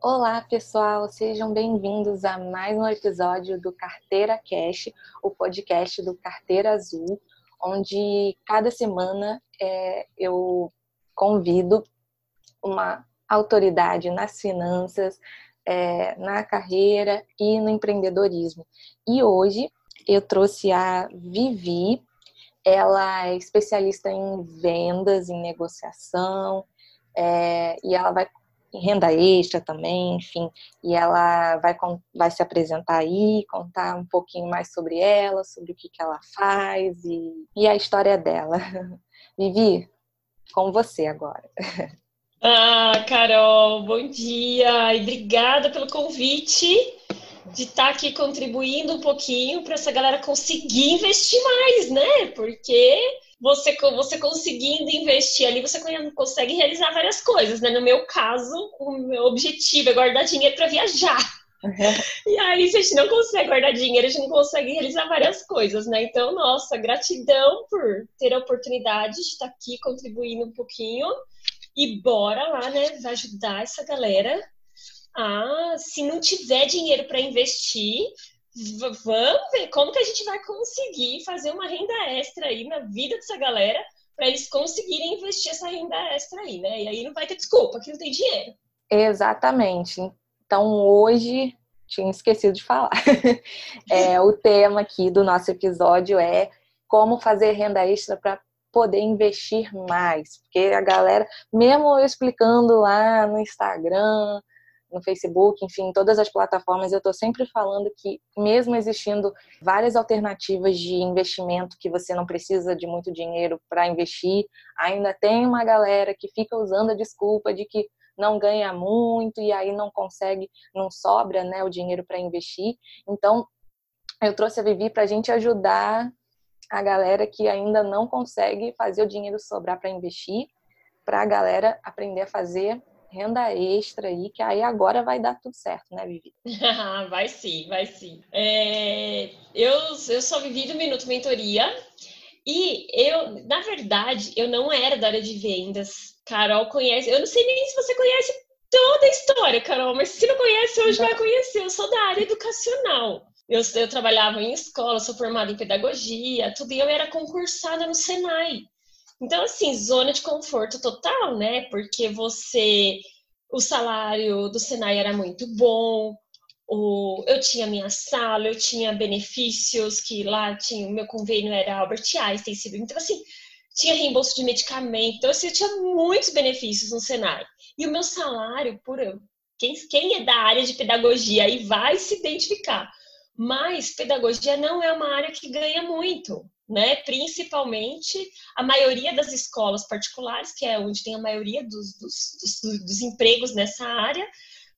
Olá, pessoal, sejam bem-vindos a mais um episódio do Carteira Cash, o podcast do Carteira Azul, onde cada semana é, eu convido uma autoridade nas finanças, é, na carreira e no empreendedorismo. E hoje eu trouxe a Vivi, ela é especialista em vendas, em negociação, é, e ela vai renda extra também, enfim, e ela vai, vai se apresentar aí, contar um pouquinho mais sobre ela, sobre o que, que ela faz e, e a história dela. Vivi, com você agora. Ah, Carol, bom dia e obrigada pelo convite de estar aqui contribuindo um pouquinho para essa galera conseguir investir mais, né? Porque você, você conseguindo investir ali, você consegue realizar várias coisas, né? No meu caso, o meu objetivo é guardar dinheiro para viajar. Uhum. E aí, se a gente não consegue guardar dinheiro, a gente não consegue realizar várias coisas, né? Então, nossa, gratidão por ter a oportunidade de estar aqui contribuindo um pouquinho. E bora lá, né? Ajudar essa galera a, se não tiver dinheiro para investir, vamos ver como que a gente vai conseguir fazer uma renda extra aí na vida dessa galera para eles conseguirem investir essa renda extra aí, né? E aí não vai ter desculpa que não tem dinheiro. Exatamente. Então hoje tinha esquecido de falar. é, o tema aqui do nosso episódio é como fazer renda extra para poder investir mais, porque a galera, mesmo eu explicando lá no Instagram, no Facebook, enfim, em todas as plataformas, eu estou sempre falando que, mesmo existindo várias alternativas de investimento que você não precisa de muito dinheiro para investir, ainda tem uma galera que fica usando a desculpa de que não ganha muito e aí não consegue, não sobra né, o dinheiro para investir. Então, eu trouxe a Vivi para a gente ajudar a galera que ainda não consegue fazer o dinheiro sobrar para investir, para a galera aprender a fazer renda extra aí, que aí agora vai dar tudo certo, né, Vivi? vai sim, vai sim. É, eu, eu sou Vivi do Minuto Mentoria e eu, na verdade, eu não era da área de vendas. Carol conhece, eu não sei nem se você conhece toda a história, Carol, mas se não conhece, hoje vai conhecer. Eu sou da área educacional. Eu, eu trabalhava em escola, sou formada em pedagogia, tudo, e eu era concursada no Senai. Então, assim, zona de conforto total, né? Porque você. O salário do Senai era muito bom, o, eu tinha minha sala, eu tinha benefícios, que lá tinha, o meu convênio era Albert Einstein, então assim, tinha reembolso de medicamento, então assim, eu tinha muitos benefícios no Senai. E o meu salário, por quem, quem é da área de pedagogia aí vai se identificar. Mas pedagogia não é uma área que ganha muito né? Principalmente a maioria das escolas particulares, que é onde tem a maioria dos, dos, dos, dos empregos nessa área,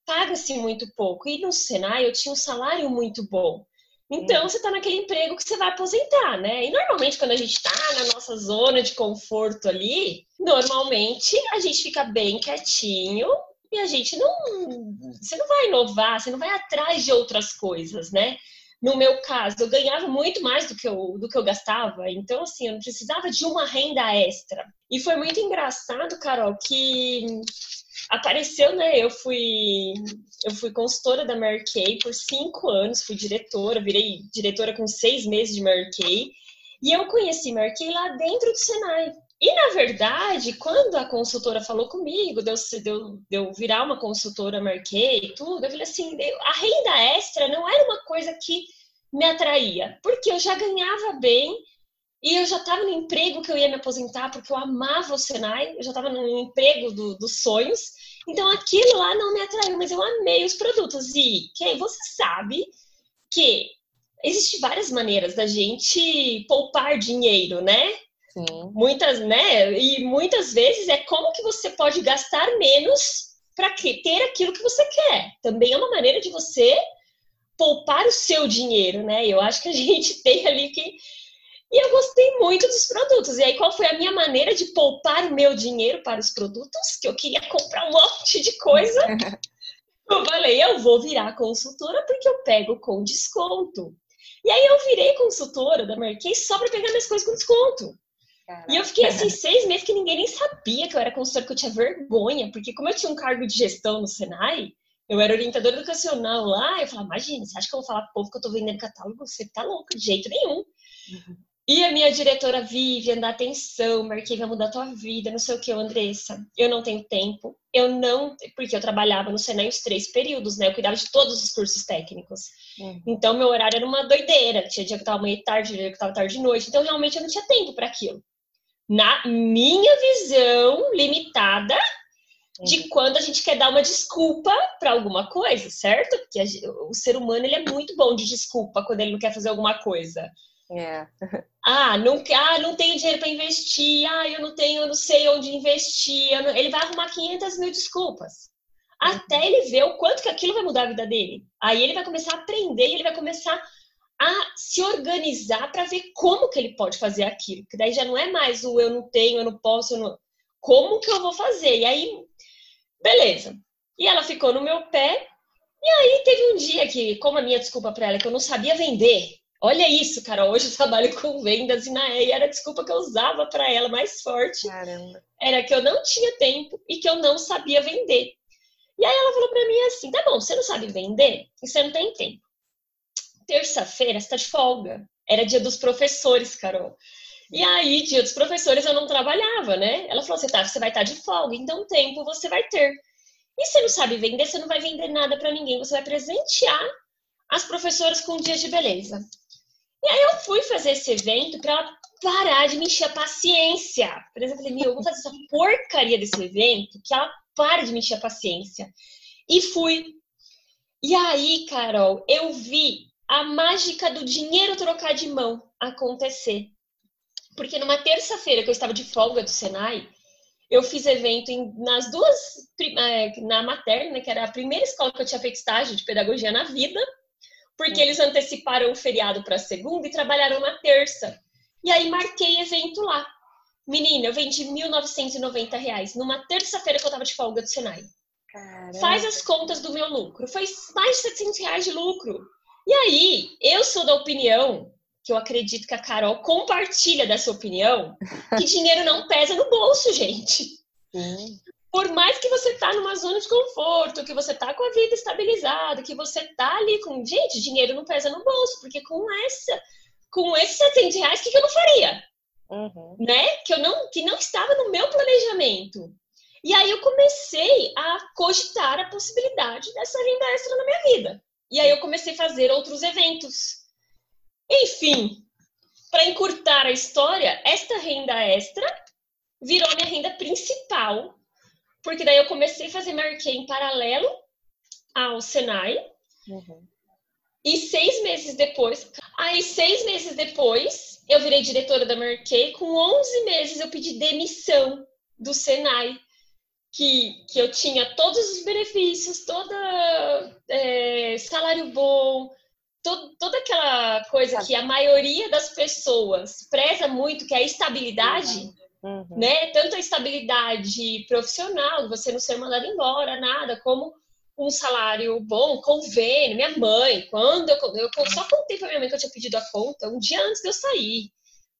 paga-se muito pouco. E no Senai eu tinha um salário muito bom. Então, você está naquele emprego que você vai aposentar, né? E normalmente, quando a gente está na nossa zona de conforto ali, normalmente a gente fica bem quietinho e a gente não. Você não vai inovar, você não vai atrás de outras coisas, né? No meu caso, eu ganhava muito mais do que eu, do que eu gastava, então, assim, eu não precisava de uma renda extra. E foi muito engraçado, Carol, que apareceu, né? Eu fui, eu fui consultora da Mary Kay por cinco anos, fui diretora, virei diretora com seis meses de Mary Kay. E eu conheci Mary Kay lá dentro do Senai. E, na verdade, quando a consultora falou comigo, deu, deu, deu virar uma consultora Marquei e tudo, eu falei assim, a renda extra não era uma coisa que me atraía, porque eu já ganhava bem e eu já estava no emprego que eu ia me aposentar, porque eu amava o Senai, eu já estava no emprego do, dos sonhos, então aquilo lá não me atraiu, mas eu amei os produtos. E quem você sabe que existem várias maneiras da gente poupar dinheiro, né? Sim. Muitas, né? E muitas vezes é como que você pode gastar menos para ter aquilo que você quer. Também é uma maneira de você poupar o seu dinheiro, né? Eu acho que a gente tem ali que e eu gostei muito dos produtos. E aí, qual foi a minha maneira de poupar o meu dinheiro para os produtos? Que eu queria comprar um monte de coisa. eu falei, eu vou virar consultora porque eu pego com desconto. E aí, eu virei consultora da Marquei só para pegar minhas coisas com desconto. E eu fiquei assim seis meses que ninguém nem sabia que eu era consultora, que eu tinha vergonha, porque como eu tinha um cargo de gestão no Senai, Eu era orientadora educacional lá, eu falava, imagina, você acha que eu vou falar pro povo que eu tô vendendo catálogo? Você tá louca, de jeito nenhum. Uhum. E a minha diretora Vivian, dá atenção, marquei, vai mudar a tua vida, não sei o que, Andressa. Eu não tenho tempo, eu não, porque eu trabalhava no Senai os três períodos, né? Eu cuidava de todos os cursos técnicos. Uhum. Então, meu horário era uma doideira. Tinha dia que eu tava manhã e tarde, dia que eu tava tarde de noite. Então, realmente, eu não tinha tempo para aquilo. Na minha visão limitada de uhum. quando a gente quer dar uma desculpa para alguma coisa, certo? Porque a, o ser humano ele é muito bom de desculpa quando ele não quer fazer alguma coisa. É. Ah, não, ah, não tenho dinheiro para investir. Ah, eu não tenho, eu não sei onde investir. Não... Ele vai arrumar 500 mil desculpas. Até uhum. ele ver o quanto que aquilo vai mudar a vida dele. Aí ele vai começar a aprender e ele vai começar a se organizar para ver como que ele pode fazer aquilo. Que daí já não é mais o eu não tenho, eu não posso, eu não... como que eu vou fazer? E aí, beleza. E ela ficou no meu pé. E aí teve um dia que, como a minha desculpa para ela é que eu não sabia vender, Olha isso, cara. Hoje eu trabalho com vendas e na e era a desculpa que eu usava para ela mais forte. Caramba. Era que eu não tinha tempo e que eu não sabia vender. E aí ela falou para mim assim: "Tá bom, você não sabe vender e você não tem tempo. Terça-feira você tá de folga. Era dia dos professores, Carol. E aí, dia dos professores, eu não trabalhava, né? Ela falou: você, tá, você vai estar tá de folga, então tempo você vai ter. E você não sabe vender, você não vai vender nada para ninguém, você vai presentear as professoras com dias de beleza. E aí eu fui fazer esse evento para ela parar de me encher a paciência. Por exemplo, eu falei, meu, eu vou fazer essa porcaria desse evento que ela pare de me encher a paciência. E fui. E aí, Carol, eu vi a mágica do dinheiro trocar de mão acontecer. Porque numa terça-feira que eu estava de folga do Senai, eu fiz evento em, nas duas, é, na materna, né, que era a primeira escola que eu tinha feito estágio de pedagogia na vida, porque eles anteciparam o feriado para segunda e trabalharam na terça. E aí marquei evento lá. Menina, eu vendi 1.990 reais numa terça-feira que eu tava de folga do Senai. Caramba. Faz as contas do meu lucro. Foi mais de 700 reais de lucro. E aí, eu sou da opinião, que eu acredito que a Carol compartilha dessa opinião, que dinheiro não pesa no bolso, gente. Sim por mais que você tá numa zona de conforto, que você tá com a vida estabilizada, que você tá ali com, gente, dinheiro não pesa no bolso, porque com essa, com esses 700 reais, o que, que eu não faria? Uhum. Né? Que eu não, que não estava no meu planejamento. E aí eu comecei a cogitar a possibilidade dessa renda extra na minha vida. E aí eu comecei a fazer outros eventos. Enfim, para encurtar a história, esta renda extra virou minha renda principal porque daí eu comecei a fazer marketing em paralelo ao Senai. Uhum. E seis meses depois, aí seis meses depois, eu virei diretora da Marquei. Com 11 meses eu pedi demissão do Senai, que, que eu tinha todos os benefícios, toda é, salário bom, todo, toda aquela coisa que a maioria das pessoas preza muito, que é a estabilidade. Uhum. Né? Tanto a estabilidade profissional, você não ser mandado embora, nada, como um salário bom, convênio. Minha mãe, quando eu, eu só contei para minha mãe que eu tinha pedido a conta um dia antes de eu sair.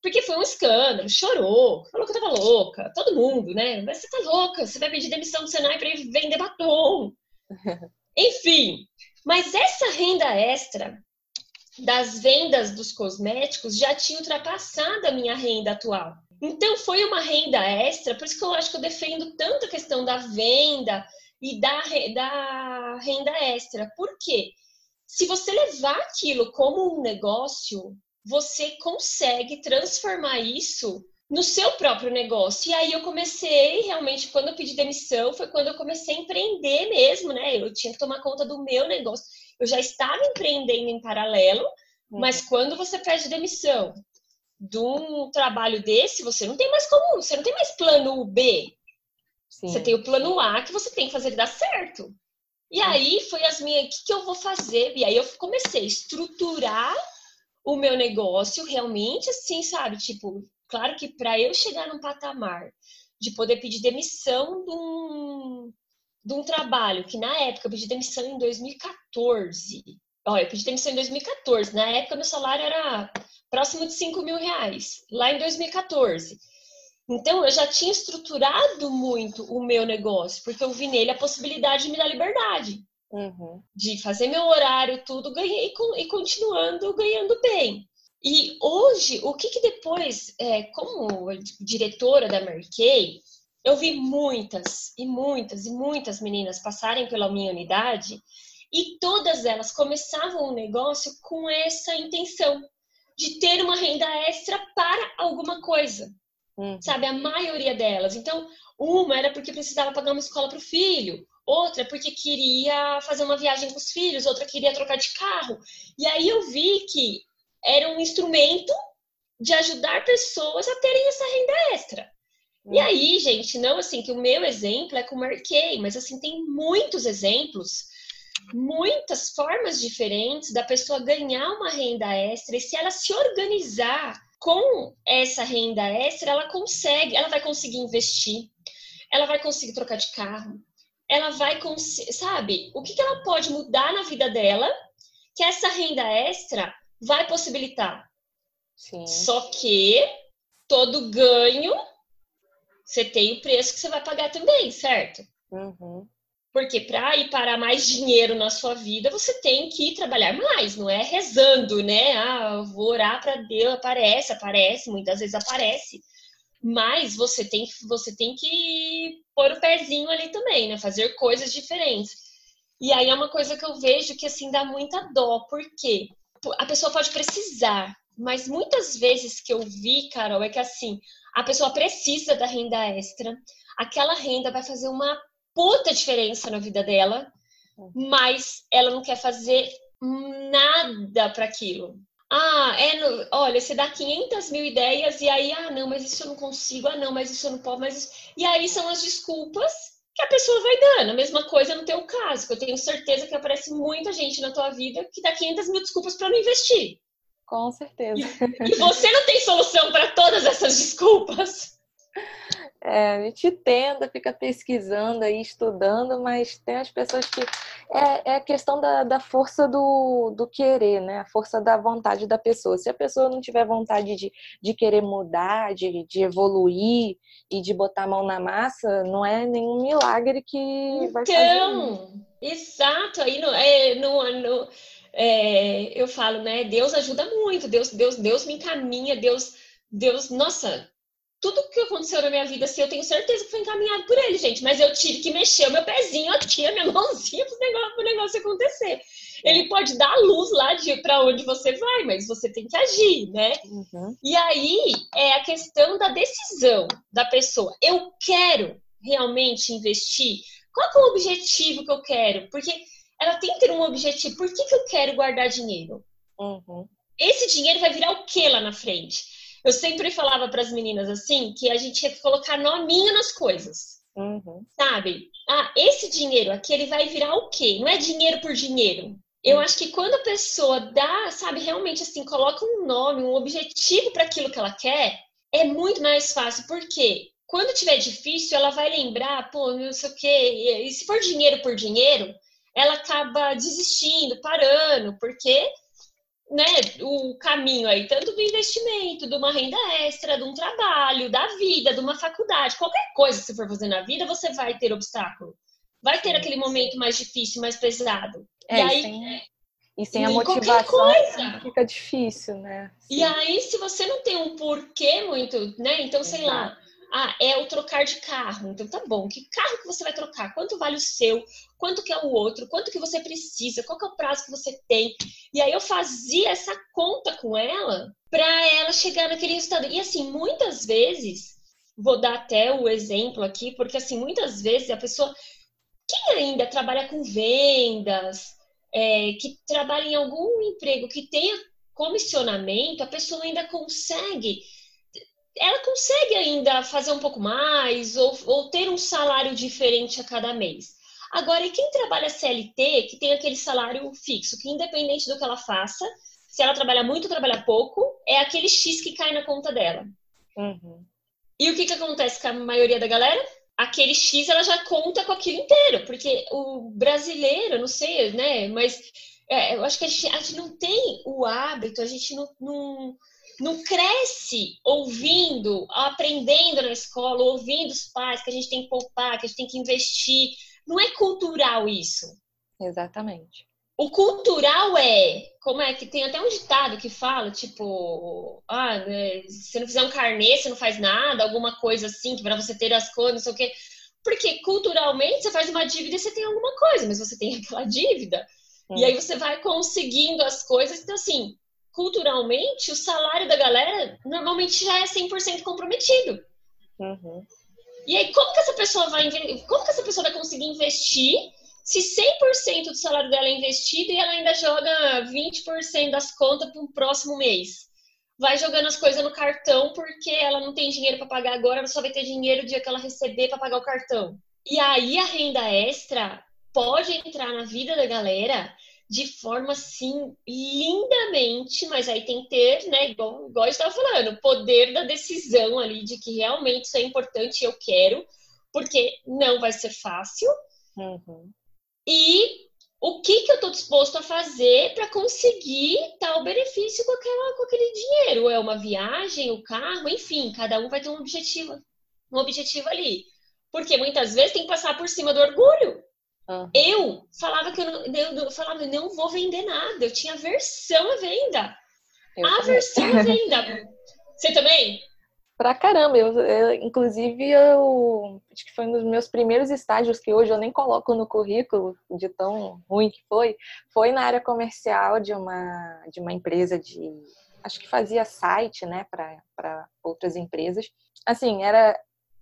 Porque foi um escândalo, chorou, falou que eu tava louca, todo mundo, né? Mas você tá louca, você vai pedir demissão do Senai para ir vender batom. Enfim, mas essa renda extra das vendas dos cosméticos já tinha ultrapassado a minha renda atual. Então foi uma renda extra, por isso que eu acho que eu defendo tanto a questão da venda e da, da renda extra. Por quê? Se você levar aquilo como um negócio, você consegue transformar isso no seu próprio negócio. E aí eu comecei, realmente, quando eu pedi demissão, foi quando eu comecei a empreender mesmo, né? Eu tinha que tomar conta do meu negócio. Eu já estava empreendendo em paralelo, mas uhum. quando você pede demissão, de um trabalho desse, você não tem mais como, você não tem mais plano B. Sim. Você tem o plano A que você tem que fazer dar certo. E aí foi as minhas, o que, que eu vou fazer? E aí eu comecei a estruturar o meu negócio realmente assim, sabe? Tipo, claro que para eu chegar num patamar de poder pedir demissão de um, de um trabalho, que na época eu pedi demissão em 2014. Olha, eu pedi demissão em 2014. Na época meu salário era próximo de 5 mil reais, lá em 2014. Então, eu já tinha estruturado muito o meu negócio, porque eu vi nele a possibilidade de me dar liberdade. Uhum. De fazer meu horário, tudo, ganhei e continuando ganhando bem. E hoje, o que, que depois, é, como diretora da Mary Kay, eu vi muitas e muitas e muitas meninas passarem pela minha unidade e todas elas começavam o um negócio com essa intenção de ter uma renda extra para alguma coisa. Uhum. Sabe, a maioria delas. Então, uma era porque precisava pagar uma escola para o filho, outra porque queria fazer uma viagem com os filhos, outra queria trocar de carro. E aí eu vi que era um instrumento de ajudar pessoas a terem essa renda extra. E uhum. aí, gente, não assim que o meu exemplo é com o Marquei, mas assim tem muitos exemplos, muitas formas diferentes da pessoa ganhar uma renda extra e se ela se organizar com essa renda extra, ela consegue, ela vai conseguir investir, ela vai conseguir trocar de carro, ela vai conseguir, sabe? O que, que ela pode mudar na vida dela que essa renda extra vai possibilitar. Sim. Só que todo ganho você tem o preço que você vai pagar também, certo? Uhum. Porque para ir para mais dinheiro na sua vida, você tem que trabalhar mais, não é rezando, né? Ah, vou orar para Deus, aparece, aparece, muitas vezes aparece. Mas você tem, você tem que pôr o pezinho ali também, né? Fazer coisas diferentes. E aí é uma coisa que eu vejo que assim dá muita dó, porque a pessoa pode precisar, mas muitas vezes que eu vi, Carol, é que assim, a pessoa precisa da renda extra, aquela renda vai fazer uma puta diferença na vida dela, mas ela não quer fazer nada para aquilo. Ah, é no, olha, você dá 500 mil ideias e aí, ah, não, mas isso eu não consigo, ah, não, mas isso eu não posso, mas isso... E aí são as desculpas que a pessoa vai dando. A mesma coisa no teu caso, que eu tenho certeza que aparece muita gente na tua vida que dá 500 mil desculpas para não investir. Com certeza. E, e você não tem solução para todas essas desculpas. É, a gente tenta, fica pesquisando aí, estudando, mas tem as pessoas que. É, é a questão da, da força do, do querer, né? A força da vontade da pessoa. Se a pessoa não tiver vontade de, de querer mudar, de, de evoluir e de botar a mão na massa, não é nenhum milagre que então, vai fazer. Então, exato. Aí no, é, no, no é, eu falo, né? Deus ajuda muito, Deus, Deus, Deus me encaminha, Deus, Deus, nossa, tudo que aconteceu na minha vida, assim, eu tenho certeza que foi encaminhado por ele, gente. Mas eu tive que mexer o meu pezinho aqui, a minha mãozinha pro negócio, negócio acontecer. Ele pode dar a luz lá de para onde você vai, mas você tem que agir, né? Uhum. E aí é a questão da decisão da pessoa. Eu quero realmente investir? Qual é o objetivo que eu quero? Porque ela tem que ter um objetivo. Por que, que eu quero guardar dinheiro? Uhum. Esse dinheiro vai virar o que lá na frente? Eu sempre falava para as meninas assim que a gente tinha que colocar nominho nas coisas. Uhum. Sabe? Ah, esse dinheiro aqui ele vai virar o quê? Não é dinheiro por dinheiro. Eu uhum. acho que quando a pessoa dá, sabe, realmente assim, coloca um nome, um objetivo para aquilo que ela quer, é muito mais fácil. Porque quando tiver difícil, ela vai lembrar, pô, não sei o quê. E se for dinheiro por dinheiro, ela acaba desistindo, parando, porque né, o caminho aí, tanto do investimento, de uma renda extra, de um trabalho, da vida, de uma faculdade, qualquer coisa que você for fazer na vida, você vai ter obstáculo. Vai ter aquele momento mais difícil, mais pesado. É, e aí, sem, e sem a motivação fica difícil, né? Sim. E aí, se você não tem um porquê muito, né? Então, sei Exato. lá, ah, é o trocar de carro. Então tá bom. Que carro que você vai trocar? Quanto vale o seu? Quanto que é o outro? Quanto que você precisa? Qual que é o prazo que você tem? E aí eu fazia essa conta com ela para ela chegar naquele resultado. E assim, muitas vezes, vou dar até o exemplo aqui, porque assim, muitas vezes a pessoa quem ainda trabalha com vendas, é, que trabalha em algum emprego que tenha comissionamento, a pessoa ainda consegue ela consegue ainda fazer um pouco mais ou, ou ter um salário diferente a cada mês. Agora, e quem trabalha CLT, que tem aquele salário fixo, que independente do que ela faça, se ela trabalha muito ou trabalha pouco, é aquele X que cai na conta dela. Uhum. E o que, que acontece com a maioria da galera? Aquele X ela já conta com aquilo inteiro, porque o brasileiro, não sei, né? Mas é, eu acho que a gente, a gente, não tem o hábito, a gente não, não não cresce ouvindo, aprendendo na escola, ouvindo os pais que a gente tem que poupar, que a gente tem que investir. Não é cultural isso. Exatamente. O cultural é, como é que tem até um ditado que fala, tipo, ah, né, se não fizer um carnê, você não faz nada, alguma coisa assim, que para você ter as coisas, não sei o quê. Porque culturalmente você faz uma dívida e você tem alguma coisa, mas você tem aquela dívida. Hum. E aí você vai conseguindo as coisas. Então, assim, culturalmente, o salário da galera normalmente já é 100% comprometido. Uhum. E aí, como que essa pessoa vai como que essa pessoa vai conseguir investir se 100% do salário dela é investido e ela ainda joga 20% das contas para o próximo mês? Vai jogando as coisas no cartão porque ela não tem dinheiro para pagar agora, ela só vai ter dinheiro o dia que ela receber para pagar o cartão. E aí a renda extra pode entrar na vida da galera de forma assim lindamente, mas aí tem que ter, né, igual, igual eu estava falando, o poder da decisão ali de que realmente isso é importante e eu quero, porque não vai ser fácil. Uhum. E o que, que eu estou disposto a fazer para conseguir tal benefício com, aquela, com aquele dinheiro? É uma viagem, o carro, enfim, cada um vai ter um objetivo, um objetivo ali. Porque muitas vezes tem que passar por cima do orgulho. Uhum. Eu falava que eu não, eu, eu falava, não vou vender nada. Eu tinha aversão à venda. Eu aversão à venda. Você também? Pra caramba, eu, eu, inclusive eu acho que foi um dos meus primeiros estágios que hoje eu nem coloco no currículo de tão ruim que foi, foi na área comercial de uma de uma empresa de acho que fazia site, né, para outras empresas. Assim, era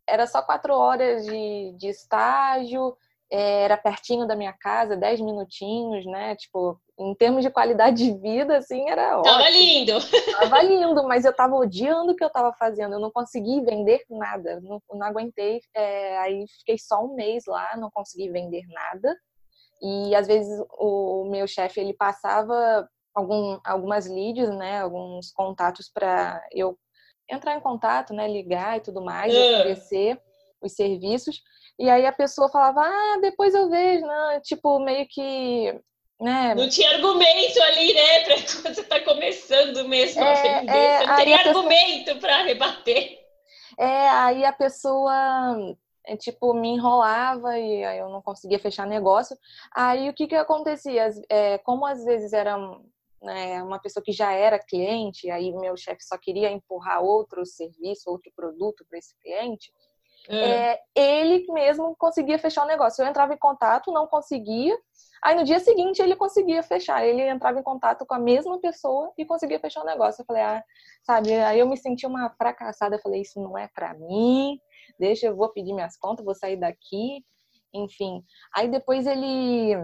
era só quatro horas de, de estágio, era pertinho da minha casa, dez minutinhos, né? Tipo, em termos de qualidade de vida, assim, era ótimo. Tava lindo! Tava lindo, mas eu tava odiando o que eu tava fazendo. Eu não consegui vender nada. Não, não aguentei. É, aí fiquei só um mês lá, não consegui vender nada. E às vezes o meu chefe, ele passava algum, algumas leads, né? Alguns contatos para eu entrar em contato, né? Ligar e tudo mais, uh. oferecer os serviços. E aí a pessoa falava, ah, depois eu vejo, né? Tipo, meio que. Né? Não tinha argumento ali, né? Pra quando você tá começando mesmo é, a vender. É, você não teria argumento pessoa... para rebater. É, aí a pessoa é, tipo, me enrolava e eu não conseguia fechar negócio. Aí o que que acontecia? É, como às vezes era né, uma pessoa que já era cliente, aí meu chefe só queria empurrar outro serviço, outro produto para esse cliente, é. É, ele mesmo conseguia fechar o negócio. Eu entrava em contato, não conseguia. Aí no dia seguinte ele conseguia fechar. Ele entrava em contato com a mesma pessoa e conseguia fechar o negócio. Eu falei, ah, sabe? Aí eu me senti uma fracassada. Eu falei, isso não é para mim. Deixa, eu vou pedir minhas contas, vou sair daqui. Enfim. Aí depois ele.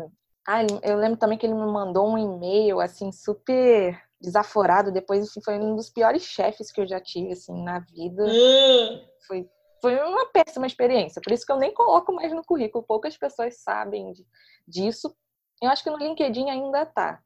Ah, eu lembro também que ele me mandou um e-mail assim super desaforado. Depois assim, foi um dos piores chefes que eu já tive assim na vida. Uh. Foi foi uma péssima experiência. Por isso que eu nem coloco mais no currículo. Poucas pessoas sabem disso. Eu acho que no LinkedIn ainda tá.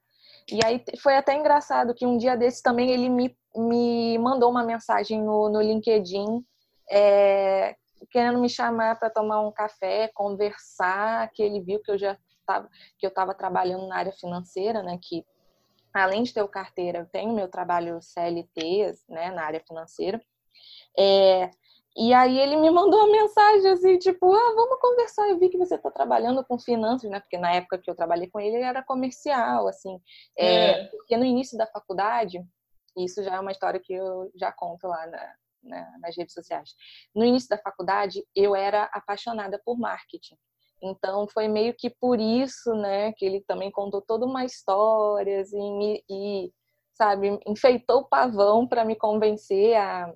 E aí foi até engraçado que um dia desses também ele me, me mandou uma mensagem no, no LinkedIn é, querendo me chamar para tomar um café, conversar, que ele viu que eu já estava que eu estava trabalhando na área financeira, né? Que além de ter o carteira, eu tenho meu trabalho CLT, né? Na área financeira. É, e aí ele me mandou uma mensagem assim, tipo, ah, vamos conversar. Eu vi que você está trabalhando com finanças, né? Porque na época que eu trabalhei com ele, ele era comercial, assim. É, é. Porque no início da faculdade, isso já é uma história que eu já conto lá na, na, nas redes sociais. No início da faculdade, eu era apaixonada por marketing. Então foi meio que por isso, né, que ele também contou toda uma história assim, e, e sabe, enfeitou o pavão para me convencer a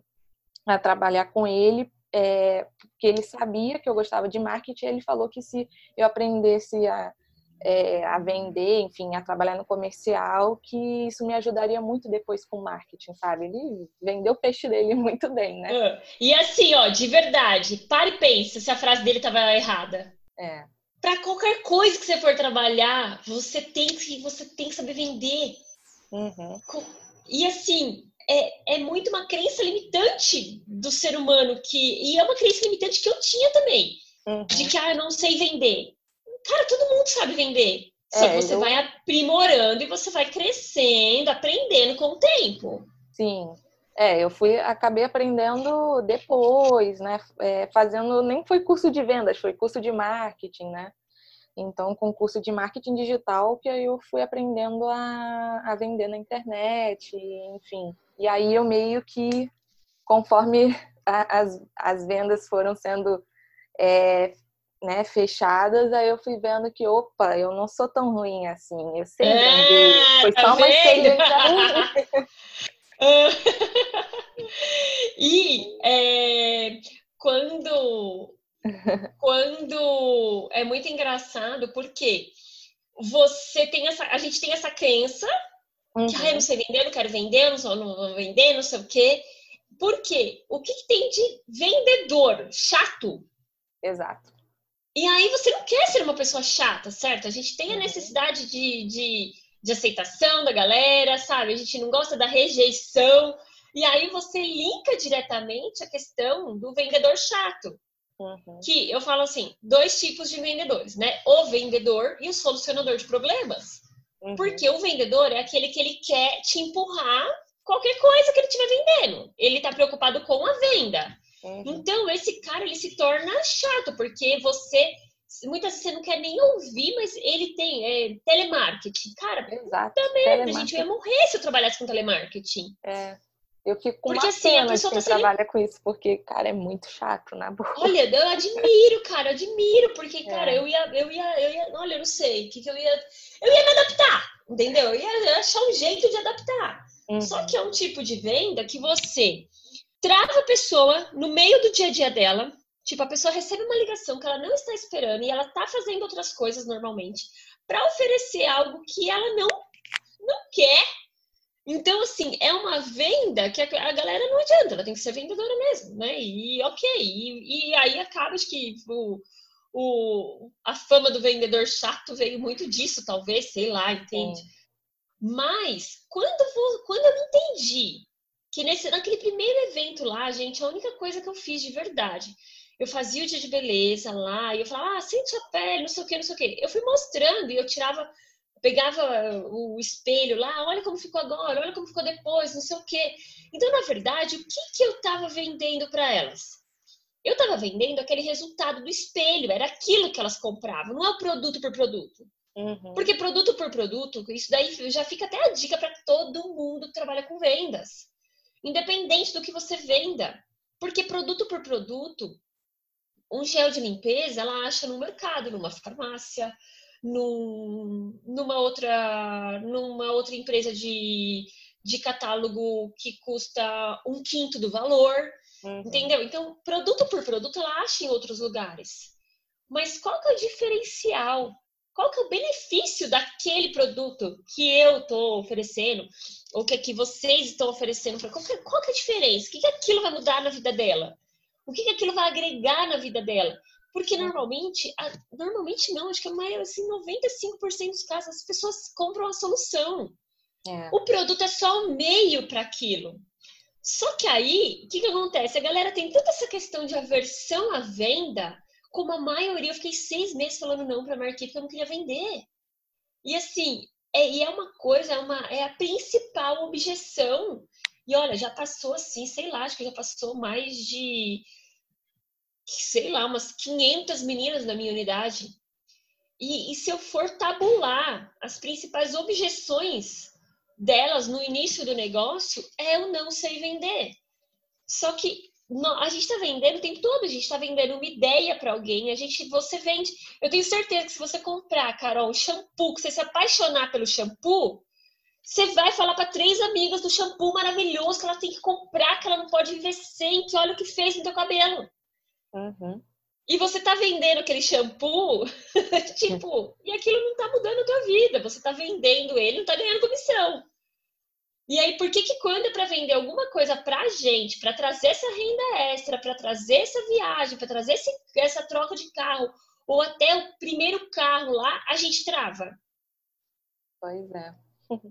a trabalhar com ele, é, porque ele sabia que eu gostava de marketing. Ele falou que se eu aprendesse a, é, a vender, enfim, a trabalhar no comercial, que isso me ajudaria muito depois com marketing, sabe? Ele vendeu o peixe dele muito bem, né? Uh, e assim, ó, de verdade, pare e pensa se a frase dele estava errada. É. Para qualquer coisa que você for trabalhar, você tem que você tem que saber vender. Uhum. E assim, é, é muito uma crença limitante do ser humano que e é uma crença limitante que eu tinha também uhum. de que ah, eu não sei vender. Cara, todo mundo sabe vender. Só é, você eu... vai aprimorando e você vai crescendo, aprendendo com o tempo. Sim. É, eu fui, acabei aprendendo depois, né? É, fazendo, nem foi curso de vendas, foi curso de marketing, né? Então, com o curso de marketing digital, que aí eu fui aprendendo a, a vender na internet, enfim. E aí eu meio que, conforme a, as, as vendas foram sendo é, né, fechadas, aí eu fui vendo que, opa, eu não sou tão ruim assim, eu sei vender. É, Foi tá só uma experiência E é, quando quando é muito engraçado porque você tem essa, a gente tem essa crença uhum. que ah, eu não sei vender, eu não quero vender, não, sou, não vou vender, não sei o quê. Por quê? O que, que tem de vendedor chato? Exato. E aí você não quer ser uma pessoa chata, certo? A gente tem a uhum. necessidade de, de, de aceitação da galera, sabe? A gente não gosta da rejeição. E aí você linka diretamente a questão do vendedor chato. Uhum. Que eu falo assim, dois tipos de vendedores, né? O vendedor e o solucionador de problemas. Uhum. Porque o vendedor é aquele que ele quer te empurrar qualquer coisa que ele estiver vendendo. Ele está preocupado com a venda. Uhum. Então, esse cara, ele se torna chato, porque você muitas vezes você não quer nem ouvir, mas ele tem é, telemarketing. Cara, Exato. puta merda, a gente ia morrer se eu trabalhasse com telemarketing. É. Eu fico com porque, uma assim, pena de quem tá trabalha com isso, porque, cara, é muito chato, na boa. Olha, eu admiro, cara, eu admiro, porque, é. cara, eu ia, eu ia, eu ia, olha, eu não sei, o que, que eu ia. Eu ia me adaptar, entendeu? Eu ia achar um jeito de adaptar. Uhum. Só que é um tipo de venda que você trava a pessoa no meio do dia a dia dela. Tipo, a pessoa recebe uma ligação que ela não está esperando e ela está fazendo outras coisas normalmente para oferecer algo que ela não não quer então, assim, é uma venda que a galera não adianta, ela tem que ser vendedora mesmo, né? E ok, e, e aí acaba que o, o, a fama do vendedor chato veio muito disso, talvez, sei lá, entende? É. Mas, quando, quando eu entendi que nesse, naquele primeiro evento lá, gente, a única coisa que eu fiz de verdade, eu fazia o dia de beleza lá, e eu falava, ah, sente a pele, não sei o que, não sei o que. Eu fui mostrando e eu tirava pegava o espelho lá, olha como ficou agora, olha como ficou depois, não sei o quê. Então, na verdade, o que, que eu estava vendendo para elas? Eu estava vendendo aquele resultado do espelho, era aquilo que elas compravam, não é o produto por produto. Uhum. Porque produto por produto, isso daí já fica até a dica para todo mundo que trabalha com vendas. Independente do que você venda. Porque produto por produto, um gel de limpeza, ela acha no mercado, numa farmácia, num, numa, outra, numa outra empresa de, de catálogo que custa um quinto do valor, uhum. entendeu? Então, produto por produto, ela acha em outros lugares. Mas qual que é o diferencial? Qual que é o benefício daquele produto que eu estou oferecendo? Ou que, que vocês estão oferecendo? Qual que, qual que é a diferença? O que, que aquilo vai mudar na vida dela? O que, que aquilo vai agregar na vida dela? Porque normalmente, normalmente não, acho que a maioria, assim, 95% dos casos, as pessoas compram a solução. É. O produto é só o meio para aquilo. Só que aí, o que, que acontece? A galera tem tanta essa questão de aversão à venda, como a maioria, eu fiquei seis meses falando não para a marketing porque eu não queria vender. E assim, é, e é uma coisa, é, uma, é a principal objeção. E olha, já passou assim, sei lá, acho que já passou mais de sei lá, umas 500 meninas na minha unidade. E, e, se eu for tabular as principais objeções delas no início do negócio, é eu não sei vender. Só que a gente está vendendo o tempo todo, a gente está vendendo uma ideia para alguém, a gente, você vende. Eu tenho certeza que se você comprar, Carol, um shampoo, que você se apaixonar pelo shampoo, você vai falar para três amigas do shampoo maravilhoso que ela tem que comprar, que ela não pode viver sem, que olha o que fez no teu cabelo. Uhum. E você tá vendendo aquele shampoo, tipo, e aquilo não tá mudando a tua vida. Você tá vendendo ele, não tá ganhando comissão. E aí, por que que quando é para vender alguma coisa pra gente, para trazer essa renda extra, para trazer essa viagem, para trazer esse, essa troca de carro, ou até o primeiro carro lá, a gente trava? Pois é.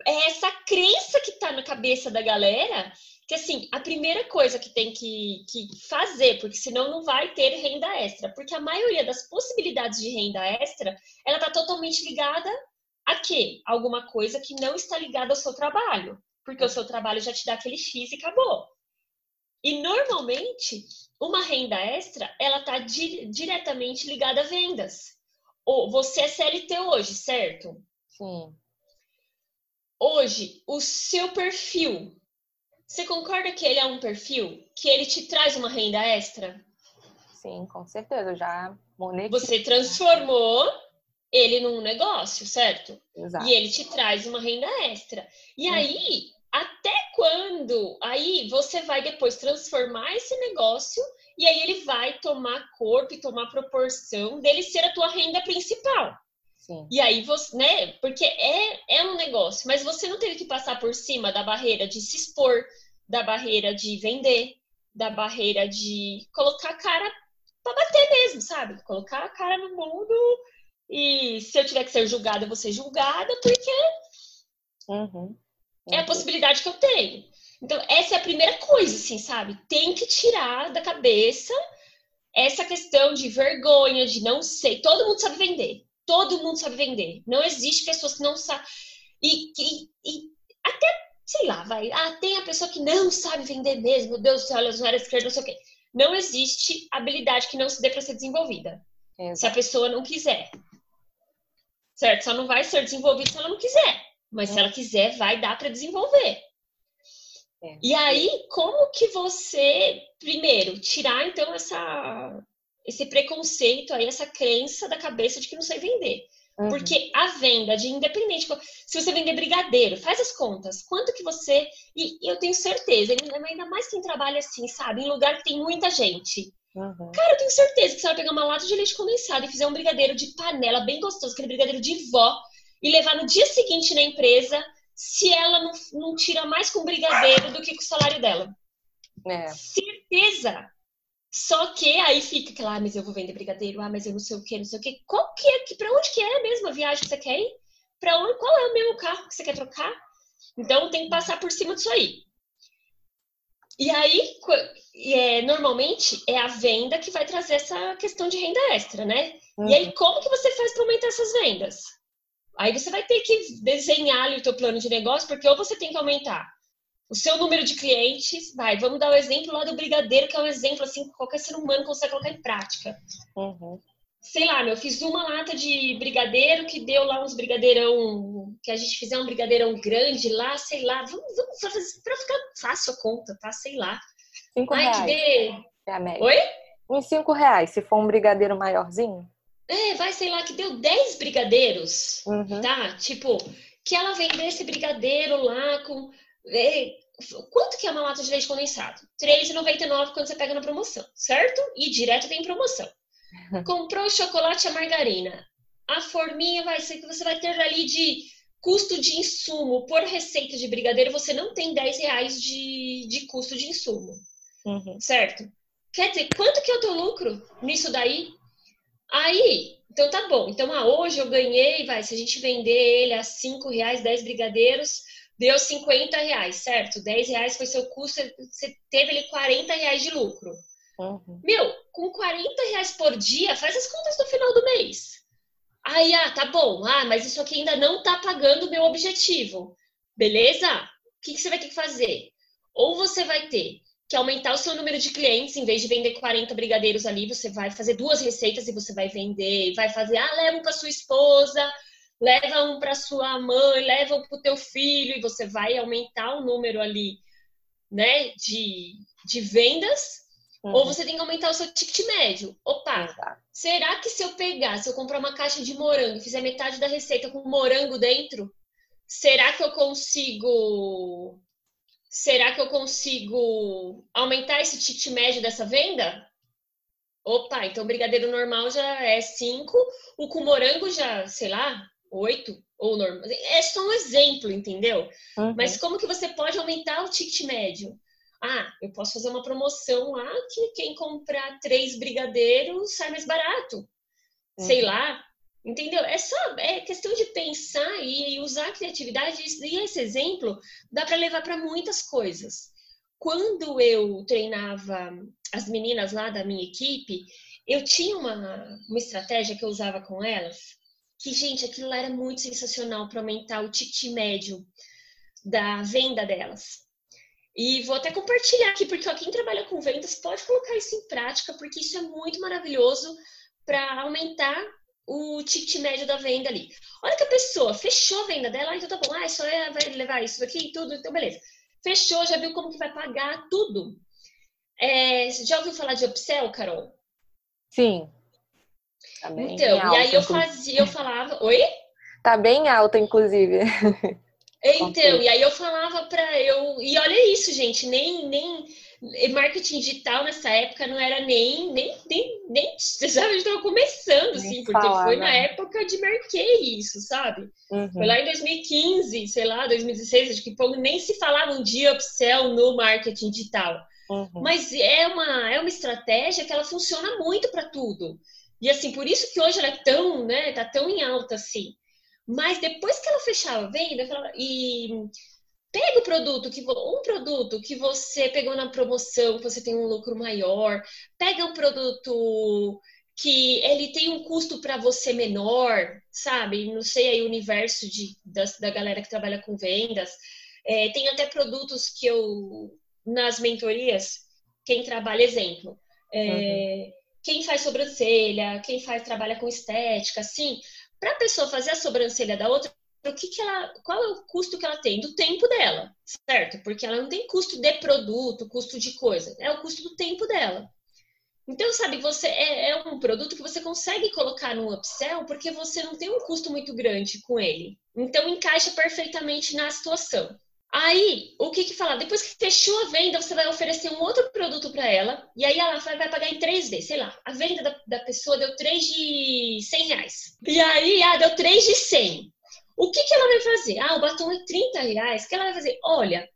É essa crença que tá na cabeça da galera que assim, a primeira coisa que tem que, que fazer, porque senão não vai ter renda extra, porque a maioria das possibilidades de renda extra, ela está totalmente ligada a quê? Alguma coisa que não está ligada ao seu trabalho, porque o seu trabalho já te dá aquele X e acabou. E normalmente, uma renda extra, ela está di diretamente ligada a vendas. você é CLT hoje, certo? Sim. Hoje, o seu perfil, você concorda que ele é um perfil que ele te traz uma renda extra? Sim, com certeza. Eu já monetizei. Você transformou ele num negócio, certo? Exato. E ele te traz uma renda extra. E hum. aí, até quando? Aí você vai depois transformar esse negócio e aí ele vai tomar corpo e tomar proporção dele ser a tua renda principal. Sim. E aí você, né? Porque é, é um negócio, mas você não teve que passar por cima da barreira de se expor, da barreira de vender, da barreira de colocar a cara para bater mesmo, sabe? Colocar a cara no mundo e se eu tiver que ser julgada, eu vou ser julgada, porque uhum. é a possibilidade que eu tenho. Então, essa é a primeira coisa, assim, sabe? Tem que tirar da cabeça essa questão de vergonha, de não sei. Todo mundo sabe vender. Todo mundo sabe vender. Não existe pessoas que não sabem. E, e, e, até, sei lá, vai. Ah, tem a pessoa que não sabe vender mesmo. Meu Deus do céu, elas não eram esquerda, não sei o quê. Não existe habilidade que não se dê para ser desenvolvida. Exato. Se a pessoa não quiser. Certo? Só não vai ser desenvolvida se ela não quiser. Mas é. se ela quiser, vai dar para desenvolver. É. E aí, como que você, primeiro, tirar então essa, esse preconceito aí, essa crença da cabeça de que não sei vender? Uhum. Porque a venda de independente, se você vender brigadeiro, faz as contas, quanto que você. E, eu tenho certeza, ainda mais quem trabalha assim, sabe, em lugar que tem muita gente. Uhum. Cara, eu tenho certeza que você vai pegar uma lata de leite condensado e fizer um brigadeiro de panela bem gostoso, aquele brigadeiro de vó, e levar no dia seguinte na empresa, se ela não, não tira mais com brigadeiro do que com o salário dela. É. Certeza! Só que aí fica aquela, ah, mas eu vou vender brigadeiro, ah, mas eu não sei o que, não sei o que. Qual que é, pra onde que é mesmo a viagem que você quer ir? Pra onde, qual é o mesmo carro que você quer trocar? Então tem que passar por cima disso aí. E aí, é, normalmente, é a venda que vai trazer essa questão de renda extra, né? Uhum. E aí, uhum. como que você faz para aumentar essas vendas? Aí você vai ter que desenhar ali o teu plano de negócio, porque ou você tem que aumentar o seu número de clientes, vai, vamos dar o exemplo lá do brigadeiro, que é um exemplo assim que qualquer ser humano consegue colocar em prática. Uhum. Sei lá, meu, fiz uma lata de brigadeiro que deu lá uns brigadeirão, que a gente fizer um brigadeirão grande lá, sei lá, vamos, vamos fazer pra ficar fácil a conta, tá? Sei lá. Cinco Ai, reais. que dê... É a média. Oi? Uns cinco reais, se for um brigadeiro maiorzinho. É, vai, sei lá, que deu 10 brigadeiros, uhum. tá? Tipo, que ela vendesse brigadeiro lá com. É, quanto que é uma lata de leite condensado? R$3,99 quando você pega na promoção, certo? E direto tem promoção. Comprou o chocolate e a margarina. A forminha vai ser que você vai ter ali de custo de insumo por receita de brigadeiro, você não tem 10 reais de, de custo de insumo. Uhum. Certo? Quer dizer, quanto que é o teu lucro nisso daí? Aí, então tá bom. Então, ah, hoje eu ganhei, vai, se a gente vender ele a 5 reais, 10 brigadeiros, deu 50 reais, certo? 10 reais foi seu custo, você teve ali 40 reais de lucro. Uhum. Meu, com 40 reais por dia, faz as contas no final do mês. Aí, ah, tá bom. Ah, mas isso aqui ainda não tá pagando o meu objetivo. Beleza? O que, que você vai ter que fazer? Ou você vai ter que aumentar o seu número de clientes, em vez de vender 40 brigadeiros ali, você vai fazer duas receitas e você vai vender, vai fazer, ah, leva um para sua esposa, leva um para sua mãe, leva um para o teu filho, e você vai aumentar o número ali, né, de, de vendas, uhum. ou você tem que aumentar o seu ticket médio. Opa, Exato. será que se eu pegar, se eu comprar uma caixa de morango e fizer metade da receita com morango dentro, será que eu consigo será que eu consigo aumentar esse ticket médio dessa venda? Opa, então o brigadeiro normal já é 5, o com morango já, sei lá, 8 ou normal. É só um exemplo, entendeu? Uhum. Mas como que você pode aumentar o ticket médio? Ah, eu posso fazer uma promoção lá que quem comprar três brigadeiros sai mais barato. Uhum. Sei lá, Entendeu? É só é questão de pensar e usar a criatividade. E esse exemplo dá para levar para muitas coisas. Quando eu treinava as meninas lá da minha equipe, eu tinha uma, uma estratégia que eu usava com elas, que, gente, aquilo lá era muito sensacional para aumentar o ticket médio da venda delas. E vou até compartilhar aqui, porque ó, quem trabalha com vendas pode colocar isso em prática, porque isso é muito maravilhoso para aumentar o ticket médio da venda ali. Olha que a pessoa fechou a venda dela, ah, então tá bom, ah, só é, vai levar isso aqui e tudo, então beleza. Fechou, já viu como que vai pagar tudo. É, já ouviu falar de upsell, Carol? Sim. Tá então, e aí eu fazia, eu falava, oi? Tá bem alta, inclusive. Então, e aí eu falava para eu, e olha isso, gente, nem nem marketing digital nessa época não era nem nem nem, nem sabe, estava começando assim, nem porque foi na época de marquei isso, sabe? Uhum. Foi lá em 2015, sei lá, 2016, acho que nem se falava um dia upsell no marketing digital. Uhum. Mas é uma, é uma estratégia que ela funciona muito para tudo. E assim, por isso que hoje ela é tão, né, tá tão em alta assim. Mas depois que ela fechava a venda, falava, e pega o produto que um produto que você pegou na promoção, que você tem um lucro maior, pega um produto que ele tem um custo para você menor, sabe? Não sei aí o universo de, da, da galera que trabalha com vendas. É, tem até produtos que eu nas mentorias, quem trabalha, exemplo, é, uhum. Quem faz sobrancelha, quem faz trabalha com estética, assim, para a pessoa fazer a sobrancelha da outra, o que, que ela, qual é o custo que ela tem do tempo dela, certo? Porque ela não tem custo de produto, custo de coisa, é o custo do tempo dela. Então, sabe, você é, é, um produto que você consegue colocar no upsell porque você não tem um custo muito grande com ele. Então, encaixa perfeitamente na situação. Aí, o que que fala? Depois que fechou a venda, você vai oferecer um outro produto para ela, e aí ela vai, pagar em 3D, sei lá. A venda da, da, pessoa deu 3 de 100 reais. E aí, ah, deu 3 de 100. O que que ela vai fazer? Ah, o batom é 30 reais. O que ela vai fazer? Olha,